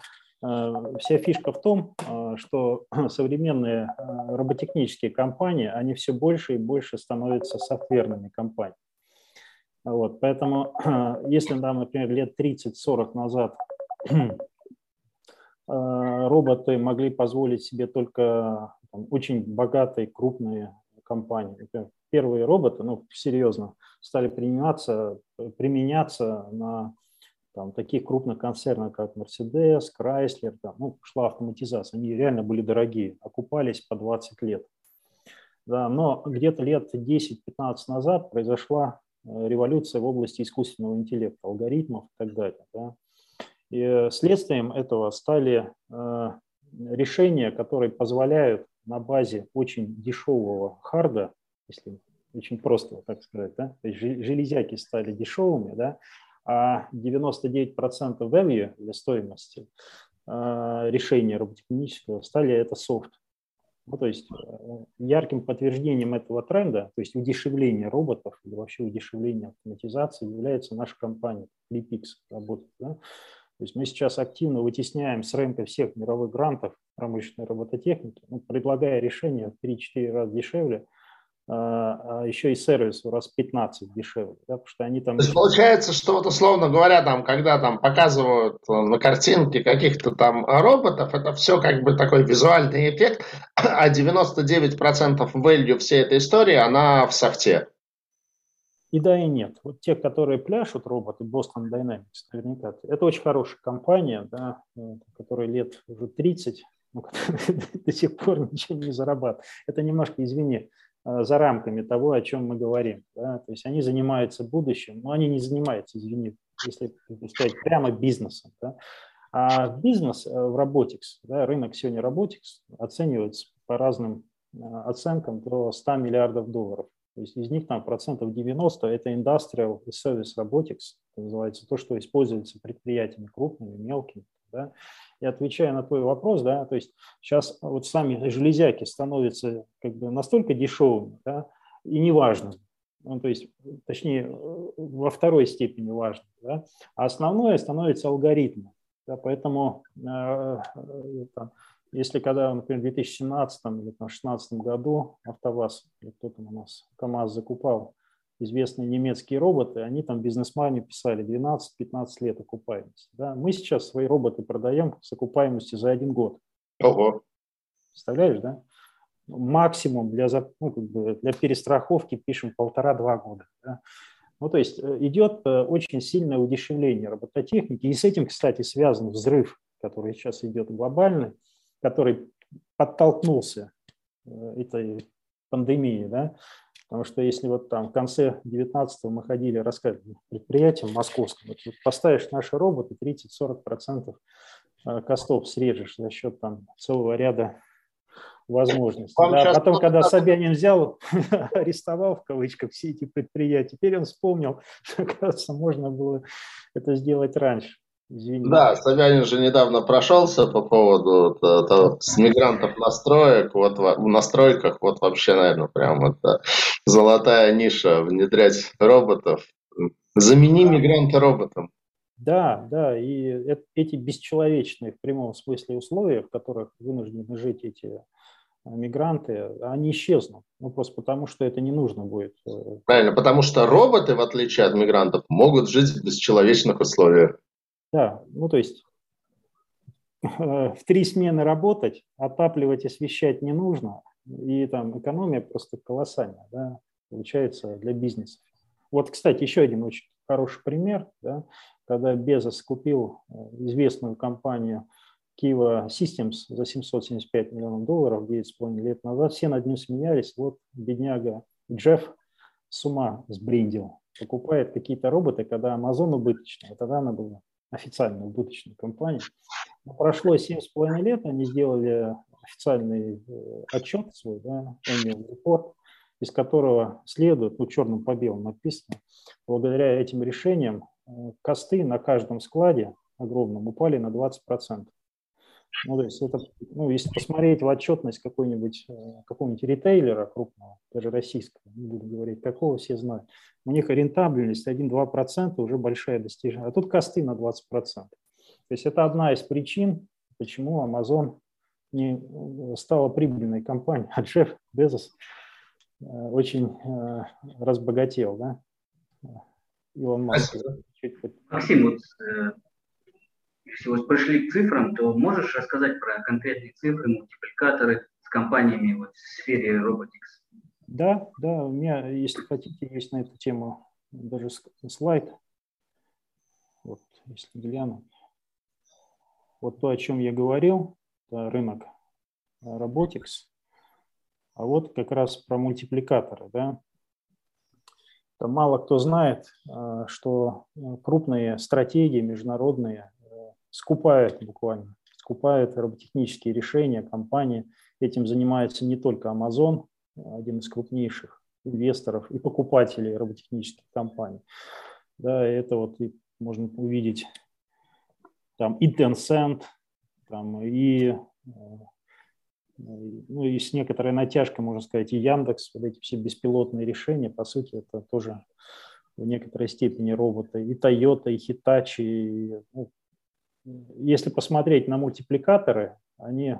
э, вся фишка в том, э, что современные э, роботехнические компании, они все больше и больше становятся софтверными компаниями. Вот, поэтому, если нам, например, лет 30-40 назад роботы могли позволить себе только там, очень богатые, крупные компании, например, первые роботы, ну, серьезно, стали применяться, применяться на там, таких крупных концернах, как Mercedes, Chrysler, там, ну, шла автоматизация, они реально были дорогие, окупались по 20 лет. Да, но где-то лет 10-15 назад произошла э, революция в области искусственного интеллекта, алгоритмов и так далее. Да. И следствием этого стали э, решения, которые позволяют на базе очень дешевого харда если очень просто так сказать, да, то есть железяки стали дешевыми, да, а 99% value для стоимости э, решения роботехнического стали это софт. Ну, то есть э, ярким подтверждением этого тренда, то есть удешевления роботов или вообще удешевления автоматизации является наша компания Lipix работает. Да? То есть мы сейчас активно вытесняем с рынка всех мировых грантов промышленной робототехники, ну, предлагая решения в 3-4 раза дешевле, а, а еще и сервис в раз 15 дешевле, да, потому что они там... То есть получается, что вот условно говоря, там, когда там показывают э, на картинке каких-то там роботов, это все как бы такой визуальный эффект, а 99% value всей этой истории, она в софте. И да, и нет. Вот те, которые пляшут, роботы, Boston Dynamics, наверняка, это очень хорошая компания, да, э, которая лет уже 30, ну, до сих пор ничего не зарабатывает. Это немножко, извини, за рамками того, о чем мы говорим. Да? То есть они занимаются будущим, но они не занимаются, извини, если сказать, прямо бизнесом. Да? А бизнес э, в Robotics, да, рынок сегодня Robotics оценивается по разным э, оценкам до 100 миллиардов долларов То есть из них там процентов 90 – это industrial и service robotics, это называется то, что используется предприятиями крупными, мелкими. Да? И отвечая на твой вопрос, да, то есть сейчас вот сами железяки становятся как бы настолько дешевыми, да, и неважными, ну, то есть, точнее, во второй степени важно, да, а основное становится алгоритмом. Да, поэтому э, э, там, если когда, например, в 2017 или 2016 году АвтоВАЗ, или кто там у нас, КАМАЗ закупал известные немецкие роботы, они там бизнесмены писали 12-15 лет окупаемости. Да? Мы сейчас свои роботы продаем с окупаемостью за один год. Ого. Представляешь, да? Максимум для, ну, как бы для перестраховки пишем полтора-два года. Да? Ну, то есть э, идет э, очень сильное удешевление робототехники. И с этим, кстати, связан взрыв, который сейчас идет глобальный, который подтолкнулся э, этой пандемией. Да? Потому что если вот там в конце 19-го мы ходили, рассказывали предприятиям московским, вот поставишь наши роботы, 30-40% костов срежешь за счет там целого ряда возможности. Да, потом, когда Собянин взял, арестовал в кавычках все эти предприятия, теперь он вспомнил, что, кажется, можно было это сделать раньше. Извините. Да, Собянин же недавно прошелся по поводу того, с мигрантов настроек, вот в настройках, вот вообще, наверное, прям это золотая ниша внедрять роботов. Замени мигранта роботом. Да, да, и эти бесчеловечные в прямом смысле условия, в которых вынуждены жить эти мигранты, они исчезнут. Ну, просто потому, что это не нужно будет. Э, Правильно, потому что роботы, в отличие от мигрантов, могут жить в бесчеловечных условиях. Да, ну то есть в три смены работать, отапливать, освещать не нужно, и там экономия просто колоссальная, да, получается для бизнеса. Вот, кстати, еще один очень хороший пример, да, когда Безос купил э, известную компанию Kiva Systems за 775 миллионов долларов 9,5 лет назад. Все над ним смеялись. Вот бедняга Джефф с ума сбриндил. Покупает какие-то роботы, когда Amazon убыточный. Тогда она была официально убыточной компанией. Но прошло 7,5 лет, они сделали официальный э, отчет свой, да, annual report, из которого следует, ну, черным по белому написано, благодаря этим решениям э, косты на каждом складе огромном упали на 20%. Ну, то есть это, ну, если посмотреть в отчетность какой-нибудь, э, какого-нибудь ритейлера крупного, даже российского, не буду говорить какого, все знают, у них рентабельность 1-2% уже большая достижение, а тут косты на 20%. То есть это одна из причин, почему Amazon не э, стала прибыльной компанией, а Джефф Безос э, очень разбогател, да? Илон Маск. Максим, вот если вот пришли к цифрам, то можешь рассказать про конкретные цифры, мультипликаторы с компаниями вот, в сфере Robotics? Да, да, у меня, если хотите, есть на эту тему даже слайд. Вот, если глянуть. Вот то, о чем я говорил, это рынок Robotics. А вот как раз про мультипликаторы. Да? Это мало кто знает, а, что крупные стратегии международные скупает буквально, скупает роботехнические решения, компании. Этим занимается не только Amazon, один из крупнейших инвесторов и покупателей роботехнических компаний. Да, это вот и можно увидеть там и Tencent, там и, ну, и с некоторой натяжкой, можно сказать, и Яндекс, вот эти все беспилотные решения, по сути, это тоже в некоторой степени роботы, и Toyota, и Hitachi, и, ну, если посмотреть на мультипликаторы, они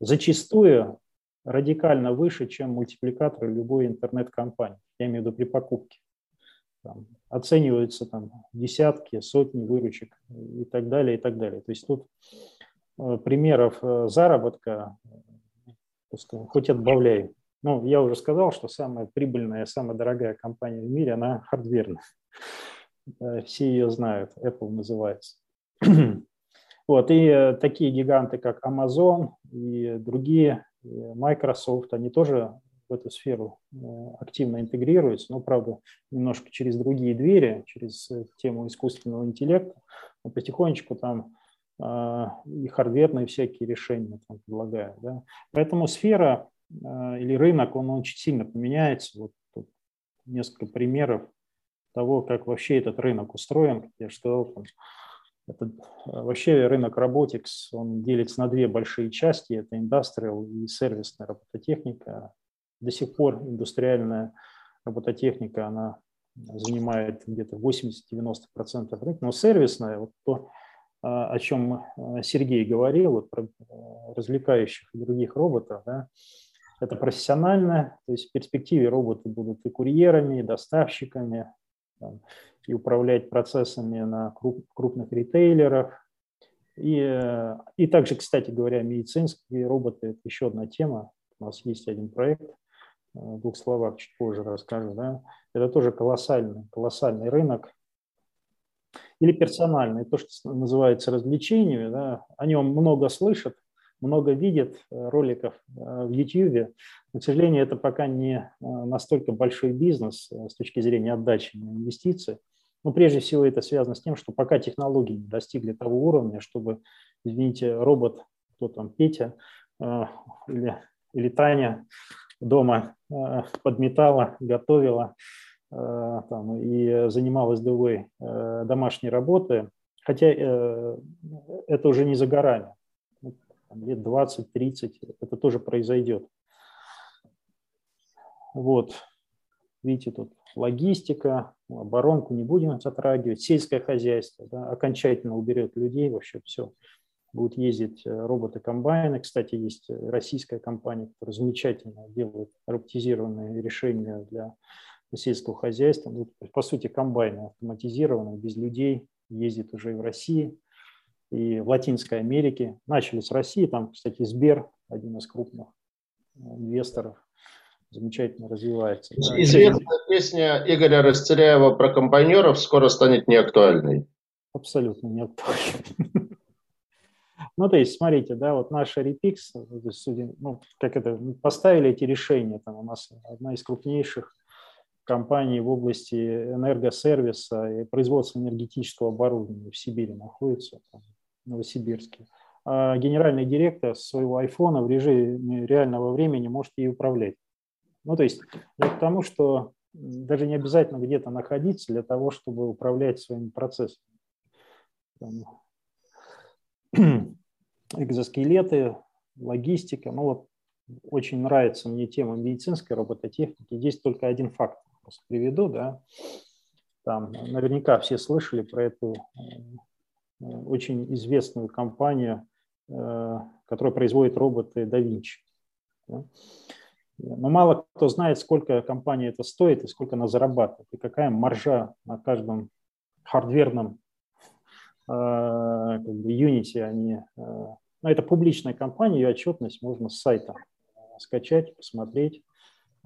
зачастую радикально выше, чем мультипликаторы любой интернет-компании. Я имею в виду при покупке. Там, оцениваются там, десятки, сотни выручек и так далее, и так далее. То есть тут э, примеров э, заработка просто хоть отбавляй. Ну, я уже сказал, что самая прибыльная, самая дорогая компания в мире, она хардверная. Все ее знают, Apple называется. Вот, и э, такие гиганты, как Amazon и другие, Microsoft, они тоже в эту сферу э, активно интегрируются, но, правда, немножко через другие двери, через э, тему искусственного интеллекта, но потихонечку там и хардверные всякие решения там предлагают. Да. Поэтому сфера или рынок, он очень сильно поменяется. Вот несколько примеров того, как вообще этот рынок устроен. Я что это, вообще рынок Robotics, он делится на две большие части. Это индустриал и сервисная робототехника. До сих пор индустриальная робототехника, она занимает где-то 80-90% рынка, но сервисная, вот то, а, о чем э, Сергей говорил, вот про э, развлекающих и других роботов, да, это профессионально, то есть в перспективе роботы будут и курьерами, и доставщиками, там, и управлять процессами на круп, крупных ритейлерах. И, э, и также, кстати говоря, медицинские роботы – это еще одна тема. У нас есть один проект, в двух словах чуть позже расскажу. Да? Это тоже колоссальный, колоссальный рынок, или персональные, то, что называется развлечениями, да, о нем много слышат, много видят э, роликов э, в YouTube. Но, к сожалению, это пока не э, настолько большой бизнес с точки зрения отдачи на инвестиции. Но прежде всего это связано с тем, что пока технологии не достигли того уровня, чтобы, извините, робот, кто там, Петя или, или Таня дома подметала, готовила, Э, там, и занималась другой э, домашней работой, хотя э, это уже не за горами. Ну, лет 20-30 это тоже произойдет. Вот, видите, тут логистика, оборонку не будем затрагивать, сельское хозяйство да, окончательно уберет людей, вообще все. Будут ездить роботы-комбайны. Кстати, есть российская компания, которая замечательно делает роботизированные решения для сельского хозяйства. Ну, по сути, комбайны автоматизированные, без людей, ездит уже и в России, и в Латинской Америке. Начали с России, там, кстати, Сбер, один из крупных э, инвесторов, замечательно развивается. Известная песня Игоря Растеряева про комбайнеров скоро станет неактуальной. Абсолютно неактуальной. Ну, то есть, смотрите, да, вот наша Repix, ну, как это, поставили эти решения, там у нас одна из крупнейших компании в области энергосервиса и производства энергетического оборудования в Сибири находится, там, в Новосибирске. А генеральный директор своего айфона в режиме реального времени может ей управлять. Ну, то есть я к тому, что даже не обязательно где-то находиться для того, чтобы управлять своими процессами. Там, экзоскелеты, логистика. Ну вот очень нравится мне тема медицинской робототехники. Здесь только один факт приведу, да, там наверняка все слышали про эту э, очень известную компанию, э, которая производит роботы Da Vinci. Но мало кто знает, сколько компания это стоит и сколько она зарабатывает, и какая маржа на каждом хардверном э, как бы, юните они. Ну, это публичная компания, ее отчетность можно с сайта скачать, посмотреть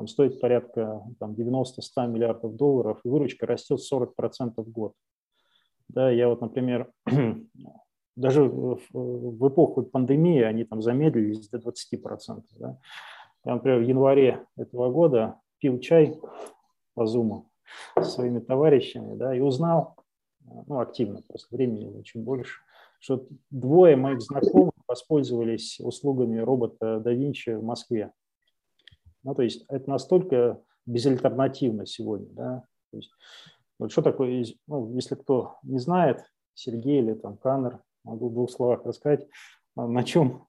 там, стоит порядка там, 90-100 миллиардов долларов, и выручка растет 40% в год. Да, я вот, например, даже в эпоху пандемии они там замедлились до 20%. Да. Я, например, в январе этого года пил чай по зуму со своими товарищами да, и узнал, ну, активно, просто времени очень больше, что двое моих знакомых воспользовались услугами робота да Винчи в Москве. Ну, то есть это настолько безальтернативно сегодня. Да? То есть, вот что такое, ну, если кто не знает, Сергей или там Каннер, могу в двух словах рассказать, а, на чем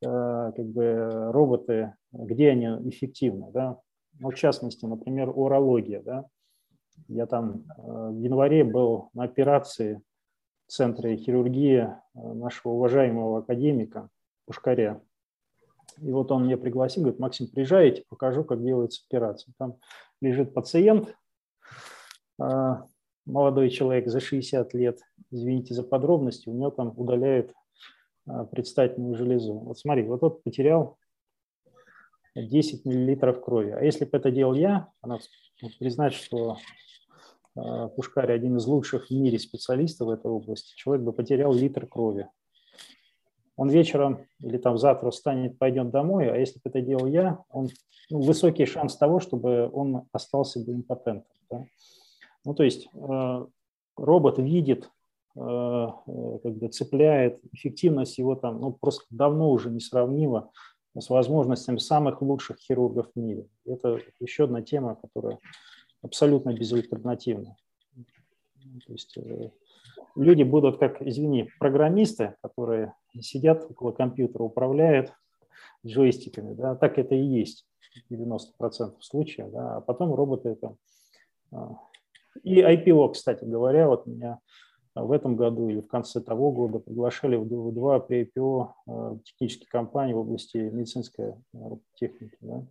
как бы роботы, где они эффективны. Да? Ну, в частности, например, урология. Да? Я там э, в январе был на операции в Центре хирургии э, нашего уважаемого академика Пушкаря. И вот он меня пригласил, говорит, Максим, приезжайте, покажу, как делается операция. Там лежит пациент, молодой человек за 60 лет, извините за подробности, у него там удаляют предстательную железу. Вот смотри, вот тот потерял 10 миллилитров крови. А если бы это делал я, она признать, что а, Пушкарь один из лучших в мире специалистов в этой области, человек бы потерял литр крови он вечером или там завтра встанет, пойдет домой, а если бы это делал я, он, ну, высокий шанс того, чтобы он остался бы импотентом. Да? Ну, то есть э, робот видит, как бы цепляет, эффективность его там ну, просто давно уже несравнима с возможностями самых лучших хирургов в мире. Это еще одна тема, которая абсолютно безальтернативна. То есть э, люди будут как, извини, программисты, которые сидят около компьютера, управляют джойстиками, да, так это и есть в 90% случаев, да, а потом роботы это... А, и IPO, кстати говоря, вот меня в этом году или в конце того года приглашали в два при IPO э, технические компании в области медицинской э, техники. Да.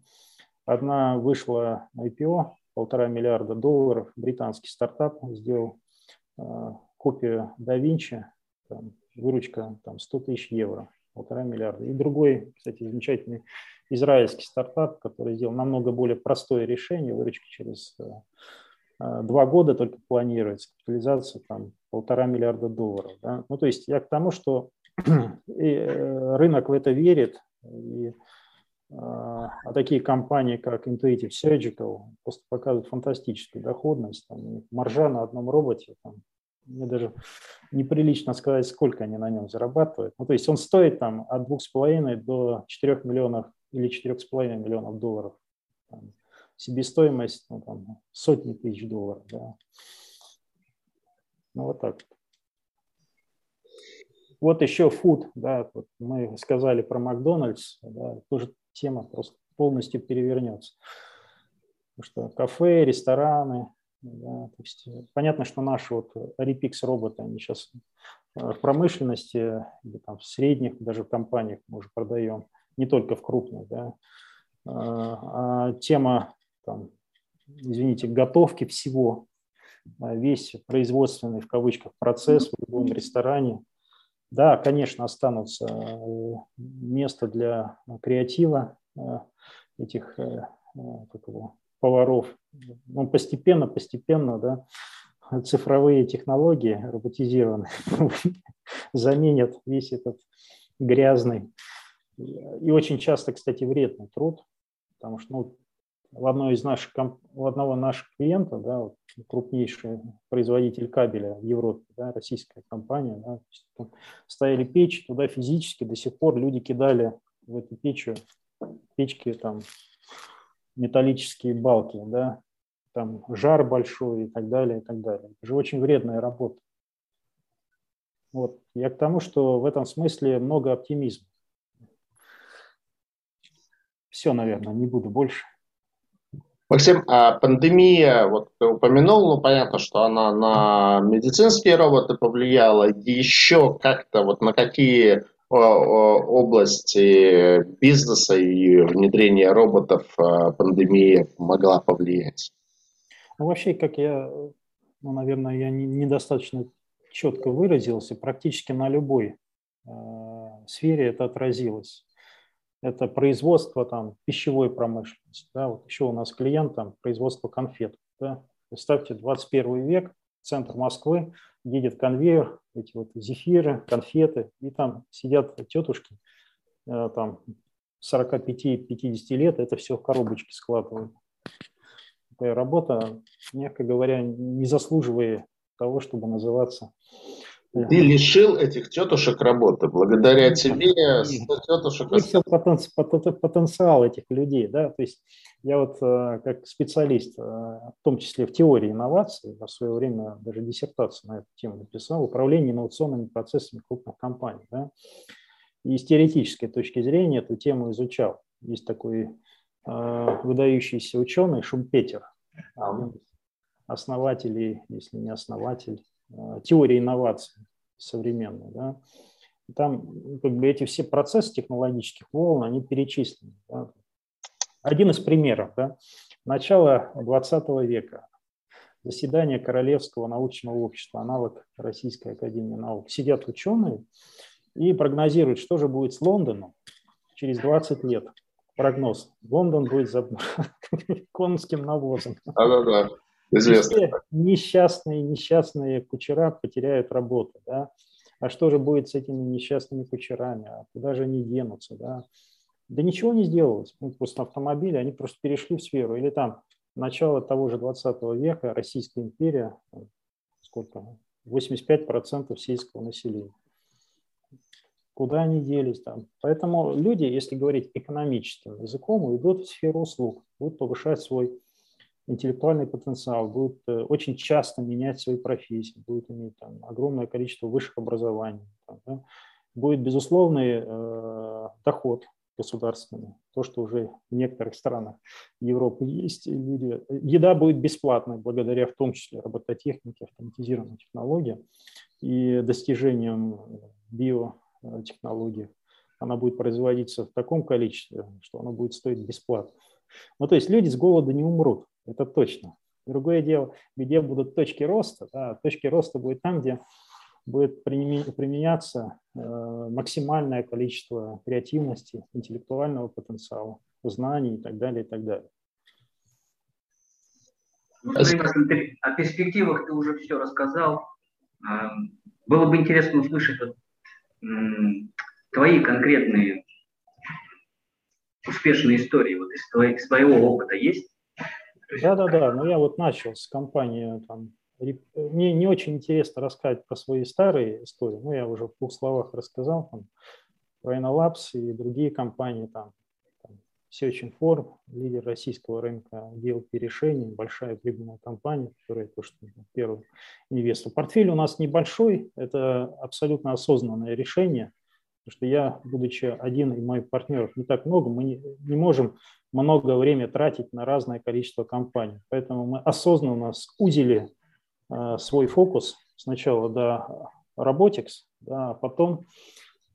Одна вышла IPO, полтора миллиарда долларов, британский стартап сделал э, копию Da там, выручка там, 100 тысяч евро, полтора миллиарда. И другой, кстати, замечательный израильский стартап, который сделал намного более простое решение, выручка через два года только планируется, капитализация там полтора миллиарда долларов. Да? Ну, то есть я к тому, что э, рынок в это верит, и, а, а такие компании, как Intuitive Surgical, просто показывают фантастическую доходность. Там, маржа на одном роботе, там, мне даже неприлично сказать, сколько они на нем зарабатывают. Ну, то есть он стоит там от 2,5 до 4 миллионов или 4,5 миллионов долларов. Там, себестоимость ну, там, сотни тысяч долларов. Да. Ну, вот так. Вот еще фуд, да, вот мы сказали про Макдональдс, да, тоже тема просто полностью перевернется. Потому что кафе, рестораны, да, то есть понятно, что наши вот Repix роботы, они сейчас э, в промышленности, или там в средних, даже в компаниях мы уже продаем, не только в крупных, да, а, а тема там, извините, готовки всего, весь производственный, в кавычках, процесс в любом ресторане. Да, конечно, останутся э, места для креатива э, этих э, как его, поваров. Ну, постепенно, постепенно, да, цифровые технологии роботизированные заменят весь этот грязный и очень часто, кстати, вредный труд, потому что ну, в одной из наших, у одного наших клиентов, да, крупнейший производитель кабеля в Европе, да, российская компания, да, там печи, туда физически до сих пор люди кидали в эту печь, печки там металлические балки, да, там жар большой и так далее, и так далее. Это же очень вредная работа. Вот. Я к тому, что в этом смысле много оптимизма. Все, наверное, не буду больше. Максим, а пандемия, вот ты упомянул, ну понятно, что она на медицинские роботы повлияла, еще как-то вот на какие области бизнеса и внедрения роботов а, пандемия могла повлиять? Ну, вообще, как я, ну, наверное, я недостаточно четко выразился, практически на любой э, сфере это отразилось это производство там, пищевой промышленности. Да, вот еще у нас клиент там, производство конфет. Да. Представьте, 21 век, центр Москвы, едет конвейер, эти вот зефиры, конфеты, и там сидят тетушки, э, там 45-50 лет, это все в коробочке складывают. Такая работа, мягко говоря, не заслуживая того, чтобы называться ты лишил этих тетушек работы. Благодаря тебе тетушек... Высил потенциал этих людей. Да? То есть я вот э, как специалист, э, в том числе в теории инноваций, в свое время даже диссертацию на эту тему написал, управление инновационными процессами крупных компаний. Да? И с теоретической точки зрения эту тему изучал. Есть такой э, выдающийся ученый Шумпетер, основатель, если не основатель, Э, теории инноваций современной. Да? Там как бы эти все процессы технологических волн, они перечислены. Да? Один из примеров. Да? Начало 20 века. Заседание Королевского научного общества, аналог Российской академии наук. Сидят ученые и прогнозируют, что же будет с Лондоном через 20 лет. Прогноз. Лондон будет за конским навозом. Да-да-да. Известно. Несчастные, несчастные кучера потеряют работу. Да? А что же будет с этими несчастными кучерами? А куда же они денутся? Да, да ничего не сделалось. Ну, просто автомобили, они просто перешли в сферу. Или там начало того же 20 века Российская империя, сколько? 85% сельского населения. куда они делись там. Поэтому люди, если говорить экономическим языком, уйдут в сферу услуг, будут повышать свой интеллектуальный потенциал, будут э, очень часто менять свои профессии, будут иметь там, огромное количество высших образований, там, да, будет безусловный э, доход государственный, то, что уже в некоторых странах Европы есть. Люди, еда будет бесплатной благодаря в том числе робототехнике, автоматизированным технологиям и достижениям биотехнологий. Она будет производиться в таком количестве, что она будет стоить бесплатно. Ну, то есть люди с голода не умрут, это точно. Другое дело, где будут точки роста. Да, точки роста будет там, где будет применяться э, максимальное количество креативности, интеллектуального потенциала, знаний и так далее, и так далее. Ну, о перспективах ты уже все рассказал. А, было бы интересно услышать вот, твои конкретные успешные истории вот из твоего опыта есть? Да, да, да. Ну я вот начал с компании там. Мне не очень интересно рассказать про свои старые истории. Ну я уже в двух словах рассказал там про InnoLabs и другие компании там. там Search Inform, лидер российского рынка DLP решений, большая прибыльная компания, которая то, что первый инвестор. Портфель у нас небольшой, это абсолютно осознанное решение – Потому что я, будучи один и моих партнеров не так много, мы не, не можем много времени тратить на разное количество компаний. Поэтому мы осознанно сузили э, свой фокус сначала до Robotics, да, а потом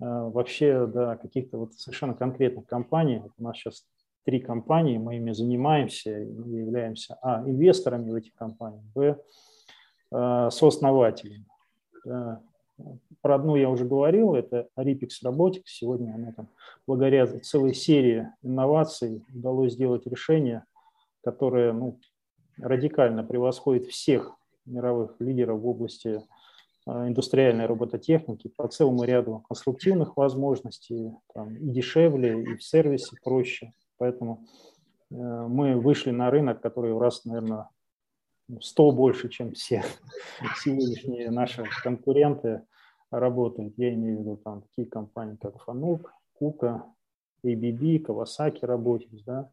э, вообще до каких-то вот совершенно конкретных компаний. У нас сейчас три компании, мы ими занимаемся, мы являемся а, инвесторами в этих компаниях, б, э, сооснователями. Да, про одну я уже говорил, это Aripix Robotics. Сегодня она там, благодаря целой серии инноваций удалось сделать решение, которое ну, радикально превосходит всех мировых лидеров в области а, индустриальной робототехники по целому ряду конструктивных возможностей, там, и дешевле, и в сервисе проще. Поэтому э, мы вышли на рынок, который в раз, наверное, 100 больше, чем все сегодняшние наши конкуренты работают. Я имею в виду там такие компании, как Фанук, Кука, ABB, Kawasaki работают, да.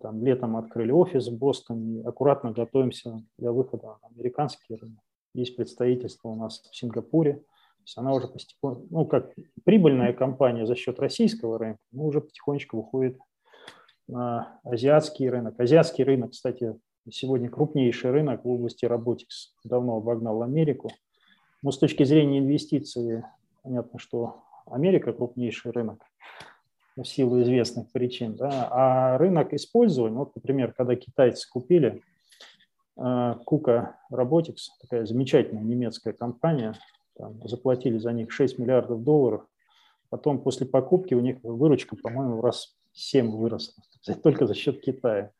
Там летом открыли офис в Бостоне, аккуратно готовимся для выхода на американский рынок. Есть представительство у нас в Сингапуре. То есть она уже постепенно, ну, как прибыльная компания за счет российского рынка, но уже потихонечку выходит на азиатский рынок. Азиатский рынок, кстати, сегодня крупнейший рынок в области robotics. Давно обогнал Америку. Но с точки зрения инвестиций, понятно, что Америка крупнейший рынок в силу известных причин. Да? А рынок использования, вот, например, когда китайцы купили Кука э, Robotics, такая замечательная немецкая компания, там, заплатили за них 6 миллиардов долларов, потом после покупки у них выручка, по-моему, раз 7 выросла, только за счет Китая.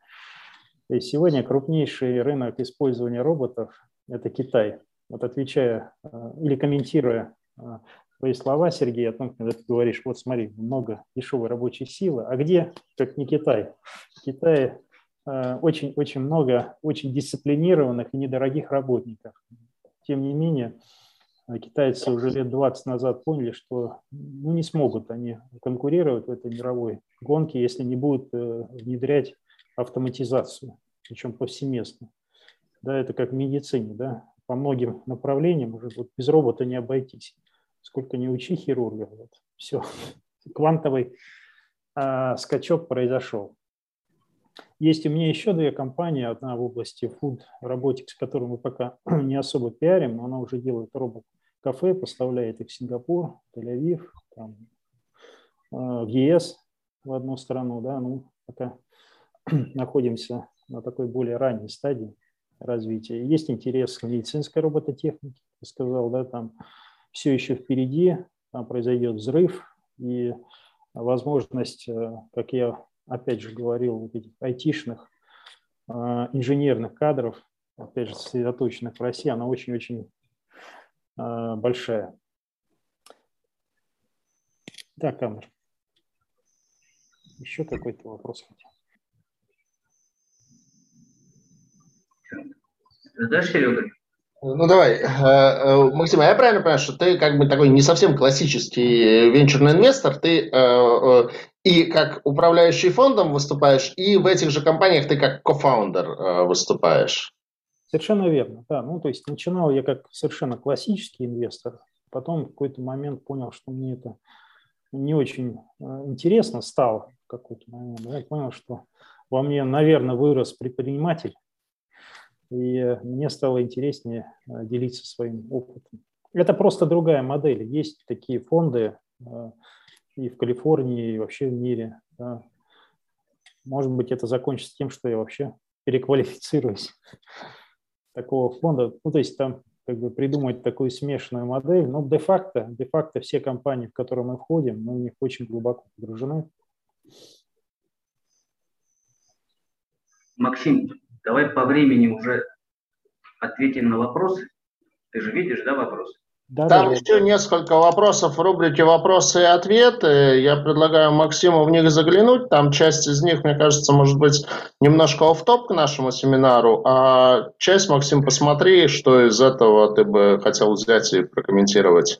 И сегодня крупнейший рынок использования роботов – это Китай вот отвечая э, или комментируя э, твои слова, Сергей, о том, когда ты говоришь, вот смотри, много дешевой рабочей силы, а где, как не Китай? В Китае очень-очень э, много очень дисциплинированных и недорогих работников. Тем не менее, китайцы уже лет 20 назад поняли, что ну, не смогут они конкурировать в этой мировой гонке, если не будут внедрять автоматизацию, причем повсеместно. Да, это как в медицине, да, по многим направлениям уже вот без робота не обойтись. Сколько не учи хирурга, вот, все, квантовый а, скачок произошел. Есть у меня еще две компании, одна в области Food Robotics, которую мы пока не особо пиарим, но она уже делает робот-кафе, поставляет их в Сингапур, Тель-Авив, там, а, в ЕС в одну страну, да, ну, пока находимся на такой более ранней стадии развития. Есть интерес к медицинской робототехнике, я сказал, да, там все еще впереди, там произойдет взрыв, и возможность, э, как я опять же говорил, вот этих айтишных э, инженерных кадров, опять же, сосредоточенных в России, она очень-очень э, большая. Да, Камер. Еще какой-то вопрос хотел. Да, Серега? Ну давай, э, э, Максим, а я правильно понимаю, что ты как бы такой не совсем классический венчурный инвестор, ты э, и как управляющий фондом выступаешь, и в этих же компаниях ты как кофаундер выступаешь. Совершенно верно, да. Ну, то есть начинал я как совершенно классический инвестор, потом в какой-то момент понял, что мне это не очень интересно стало в какой-то момент. Я понял, что во мне, наверное, вырос предприниматель, и мне стало интереснее э, делиться своим опытом. Это просто другая модель. Есть такие фонды э, и в Калифорнии, и вообще в мире. Да. Может быть, это закончится тем, что я вообще переквалифицируюсь такого фонда. Ну, то есть там как бы придумать такую смешанную модель, но де-факто, де-факто все компании, в которые мы входим, мы в них очень глубоко погружены. Максим, Давай по времени уже ответим на вопросы. Ты же видишь, да, вопросы? Да, Там да, еще да. несколько вопросов в рубрике «Вопросы и ответы». Я предлагаю Максиму в них заглянуть. Там часть из них, мне кажется, может быть немножко оф топ к нашему семинару, а часть, Максим, посмотри, что из этого ты бы хотел взять и прокомментировать.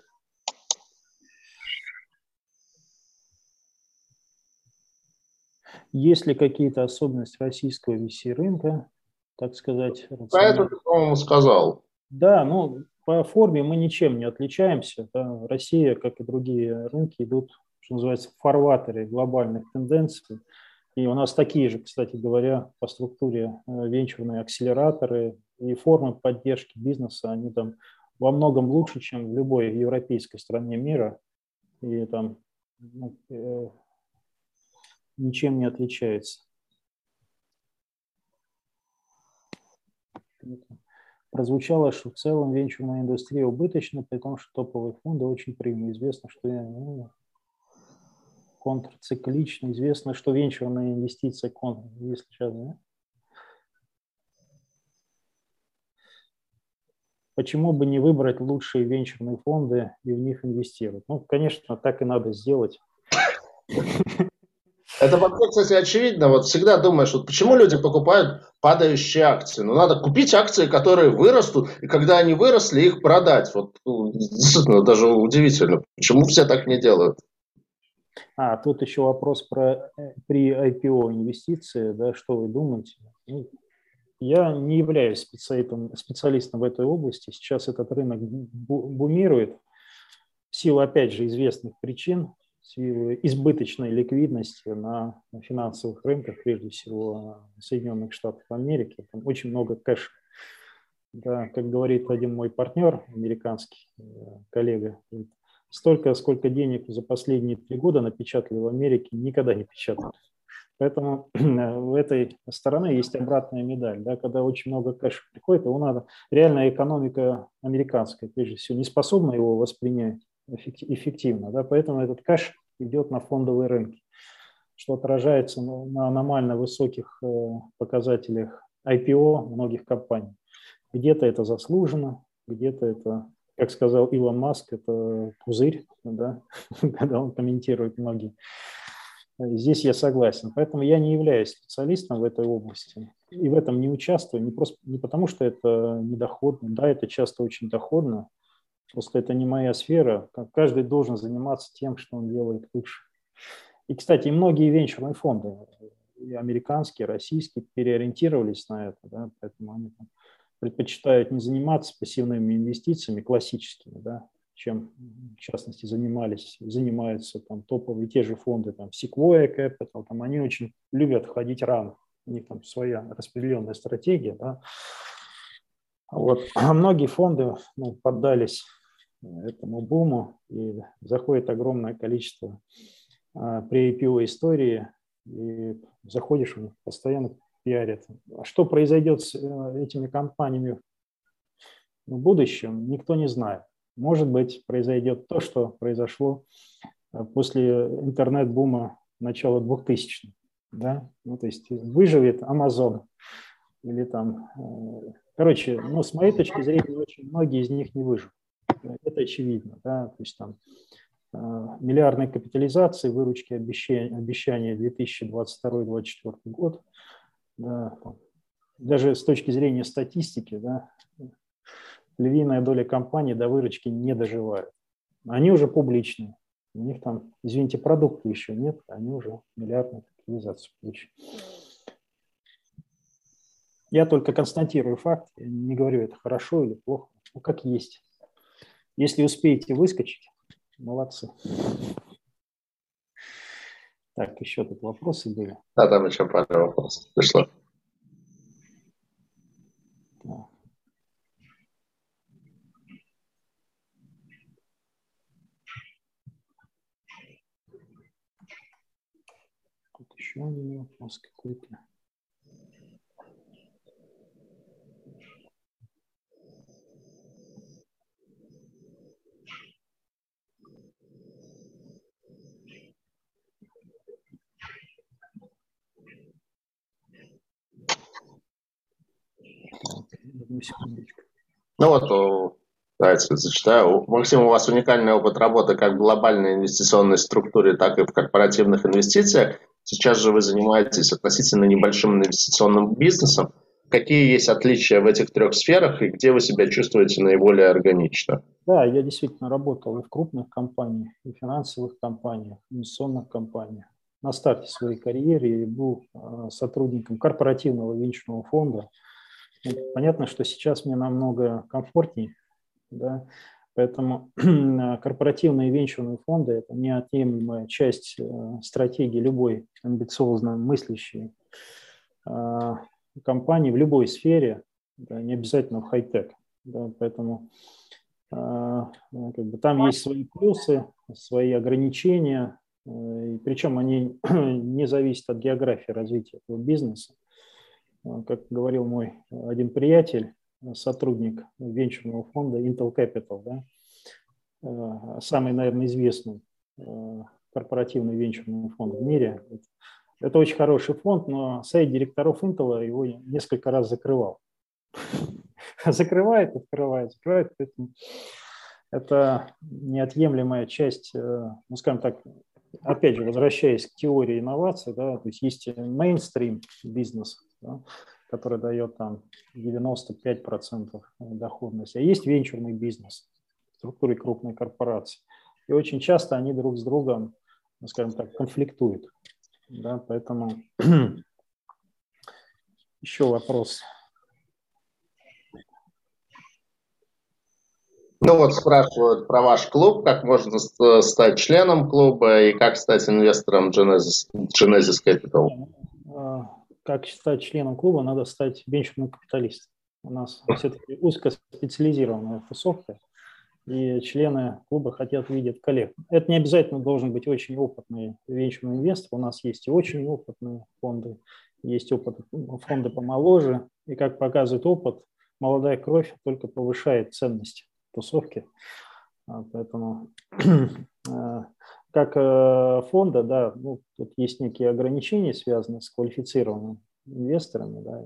Есть ли какие-то особенности российского VC-рынка, так сказать? Про это ты, по-моему, сказал. Да, ну, по форме мы ничем не отличаемся. Да. Россия, как и другие рынки, идут, что называется, в фарватере глобальных тенденций. И у нас такие же, кстати говоря, по структуре э, венчурные акселераторы и формы поддержки бизнеса, они там во многом лучше, чем в любой европейской стране мира. И там ну, э, ничем не отличается. Прозвучало, что в целом венчурная индустрия убыточна, при том, что топовые фонды очень прибыльны. Известно, что ну, контрциклично, известно, что венчурная инвестиция, если сейчас, да? Почему бы не выбрать лучшие венчурные фонды и в них инвестировать? Ну, конечно, так и надо сделать. Это вообще, кстати, очевидно. Вот всегда думаешь, вот почему люди покупают падающие акции? Ну, надо купить акции, которые вырастут, и когда они выросли, их продать. Вот ну, действительно, даже удивительно. Почему все так не делают? А, тут еще вопрос про э, при IPO инвестиции, да, что вы думаете? Ну, я не являюсь специалистом, специалистом в этой области. Сейчас этот рынок бумирует в силу, опять же, известных причин силу избыточной ликвидности на финансовых рынках, прежде всего Соединенных Штатов Америки. Там очень много кэша. Да, как говорит один мой партнер, американский э, коллега, столько, сколько денег за последние три года напечатали в Америке, никогда не печатали. Поэтому в этой стороне есть обратная медаль. Да, когда очень много кэша приходит, его надо, реальная экономика американская, прежде всего, не способна его воспринять эффективно. Да? Поэтому этот кэш идет на фондовые рынки, что отражается на аномально высоких э, показателях IPO многих компаний. Где-то это заслужено, где-то это, как сказал Илон Маск, это пузырь, да? когда он комментирует многие. Здесь я согласен. Поэтому я не являюсь специалистом в этой области и в этом не участвую, не, просто, не потому что это недоходно, да, это часто очень доходно, Просто это не моя сфера. Каждый должен заниматься тем, что он делает лучше. И, кстати, многие венчурные фонды, и американские, российские, переориентировались на это, да, поэтому они там предпочитают не заниматься пассивными инвестициями классическими, да, чем, в частности, занимались, занимаются там топовые те же фонды, там, Sequoia Capital, там, они очень любят ходить рано, у них там своя распределенная стратегия, да. Вот. А многие фонды ну, поддались этому буму, и заходит огромное количество при IPO истории, и заходишь, постоянно пиарят. А что произойдет с э, этими компаниями в будущем, никто не знает. Может быть, произойдет то, что произошло э, после интернет-бума начала 2000-х. Да? Ну, то есть выживет Amazon или там... Э, короче, ну, с моей точки зрения, очень многие из них не выживут это очевидно. Да? То есть там а, миллиардной капитализации, выручки обещания, обещания 2022-2024 год. Да, даже с точки зрения статистики, да, львиная доля компаний до выручки не доживают. Они уже публичные. У них там, извините, продукта еще нет, они уже миллиардную капитализацию получили. Я только констатирую факт, не говорю, это хорошо или плохо, ну как есть. Если успеете выскочить, молодцы. Так, еще тут вопросы были. Да, там еще пару вопросов пришло. Так. Тут еще один вопрос какой-то. Одну секундочку. Ну вот, давайте зачитаю. Максим, у вас уникальный опыт работы как в глобальной инвестиционной структуре, так и в корпоративных инвестициях. Сейчас же вы занимаетесь относительно небольшим инвестиционным бизнесом. Какие есть отличия в этих трех сферах и где вы себя чувствуете наиболее органично? Да, я действительно работал и в крупных компаниях, и в финансовых компаниях, и инвестиционных компаниях. На старте своей карьеры я был а, сотрудником корпоративного венчурного фонда. Ну, понятно, что сейчас мне намного комфортнее, да, поэтому корпоративные венчурные фонды – это неотъемлемая часть э, стратегии любой амбициозно мыслящей а, компании в любой сфере, да, не обязательно в хай-тек. Да, поэтому а, как бы, там есть свои плюсы, свои ограничения, э, и причем они не зависят от географии развития этого бизнеса. А, как говорил мой один приятель, сотрудник венчурного фонда Intel Capital, да, самый, наверное, известный корпоративный венчурный фонд в мире. Это очень хороший фонд, но сайт директоров Intel его несколько раз закрывал. Закрывает, открывает, закрывает. Поэтому это неотъемлемая часть, э, ну, скажем так, опять же, возвращаясь к теории инноваций, да, то есть есть мейнстрим бизнес, да, который дает там 95% доходности, а есть венчурный бизнес в структуре крупной корпорации. И очень часто они друг с другом, ну, скажем так, конфликтуют. Да, поэтому еще вопрос. Ну вот спрашивают про ваш клуб, как можно стать членом клуба и как стать инвестором Genesis, Genesis Capital. Как стать членом клуба, надо стать венчурным капиталистом. У нас все-таки узкоспециализированная тусовка, и члены клуба хотят видеть коллег. Это не обязательно должен быть очень опытный венчурный инвестор. У нас есть и очень опытные фонды, есть опыт, фонды помоложе. И как показывает опыт, молодая кровь только повышает ценность тусовки. А, поэтому а, как э, фонда, да, ну, тут есть некие ограничения, связанные с квалифицированными инвесторами. Да,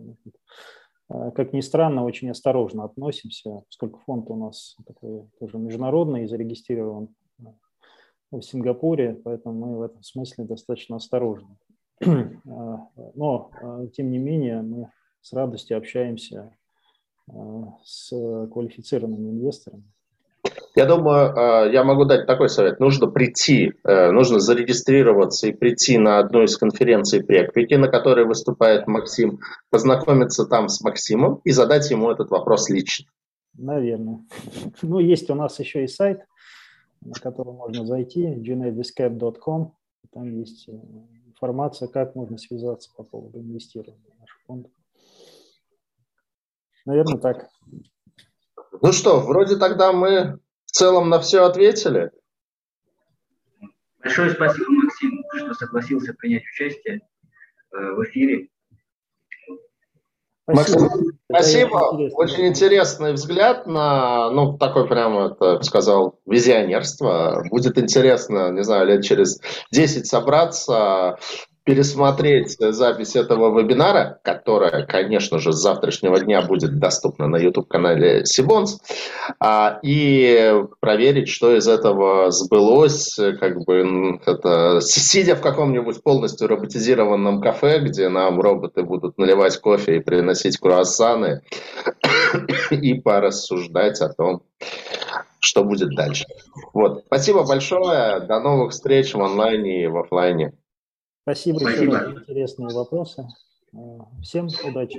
а, как ни странно, очень осторожно относимся, поскольку фонд у нас такой тоже международный зарегистрирован в Сингапуре, поэтому мы в этом смысле достаточно осторожны. Но, тем не менее, мы с радостью общаемся с квалифицированными инвесторами. Я думаю, э, я могу дать такой совет. Нужно прийти, э, нужно зарегистрироваться и прийти на одну из конференций Преквики, на которой выступает Максим, познакомиться там с Максимом и задать ему этот вопрос лично. Наверное. Ну, есть у нас еще и сайт, на который можно зайти, genediscap.com. Там есть э, информация, как можно связаться по поводу инвестирования в наш фонд. Наверное, так. Ну что, вроде тогда мы в целом на все ответили. Большое спасибо, Максим, что согласился принять участие э, в эфире. Спасибо. Максим, спасибо. Очень интересный взгляд на, ну, такой прямо, это сказал, визионерство. Будет интересно, не знаю, лет через 10 собраться, пересмотреть запись этого вебинара, которая, конечно же, с завтрашнего дня будет доступна на YouTube-канале Сибонс, а, и проверить, что из этого сбылось, как бы это, сидя в каком-нибудь полностью роботизированном кафе, где нам роботы будут наливать кофе и приносить круассаны, и порассуждать о том, что будет дальше. Вот. Спасибо большое. До новых встреч в онлайне и в офлайне. Спасибо, Спасибо. раз интересные вопросы. Всем удачи.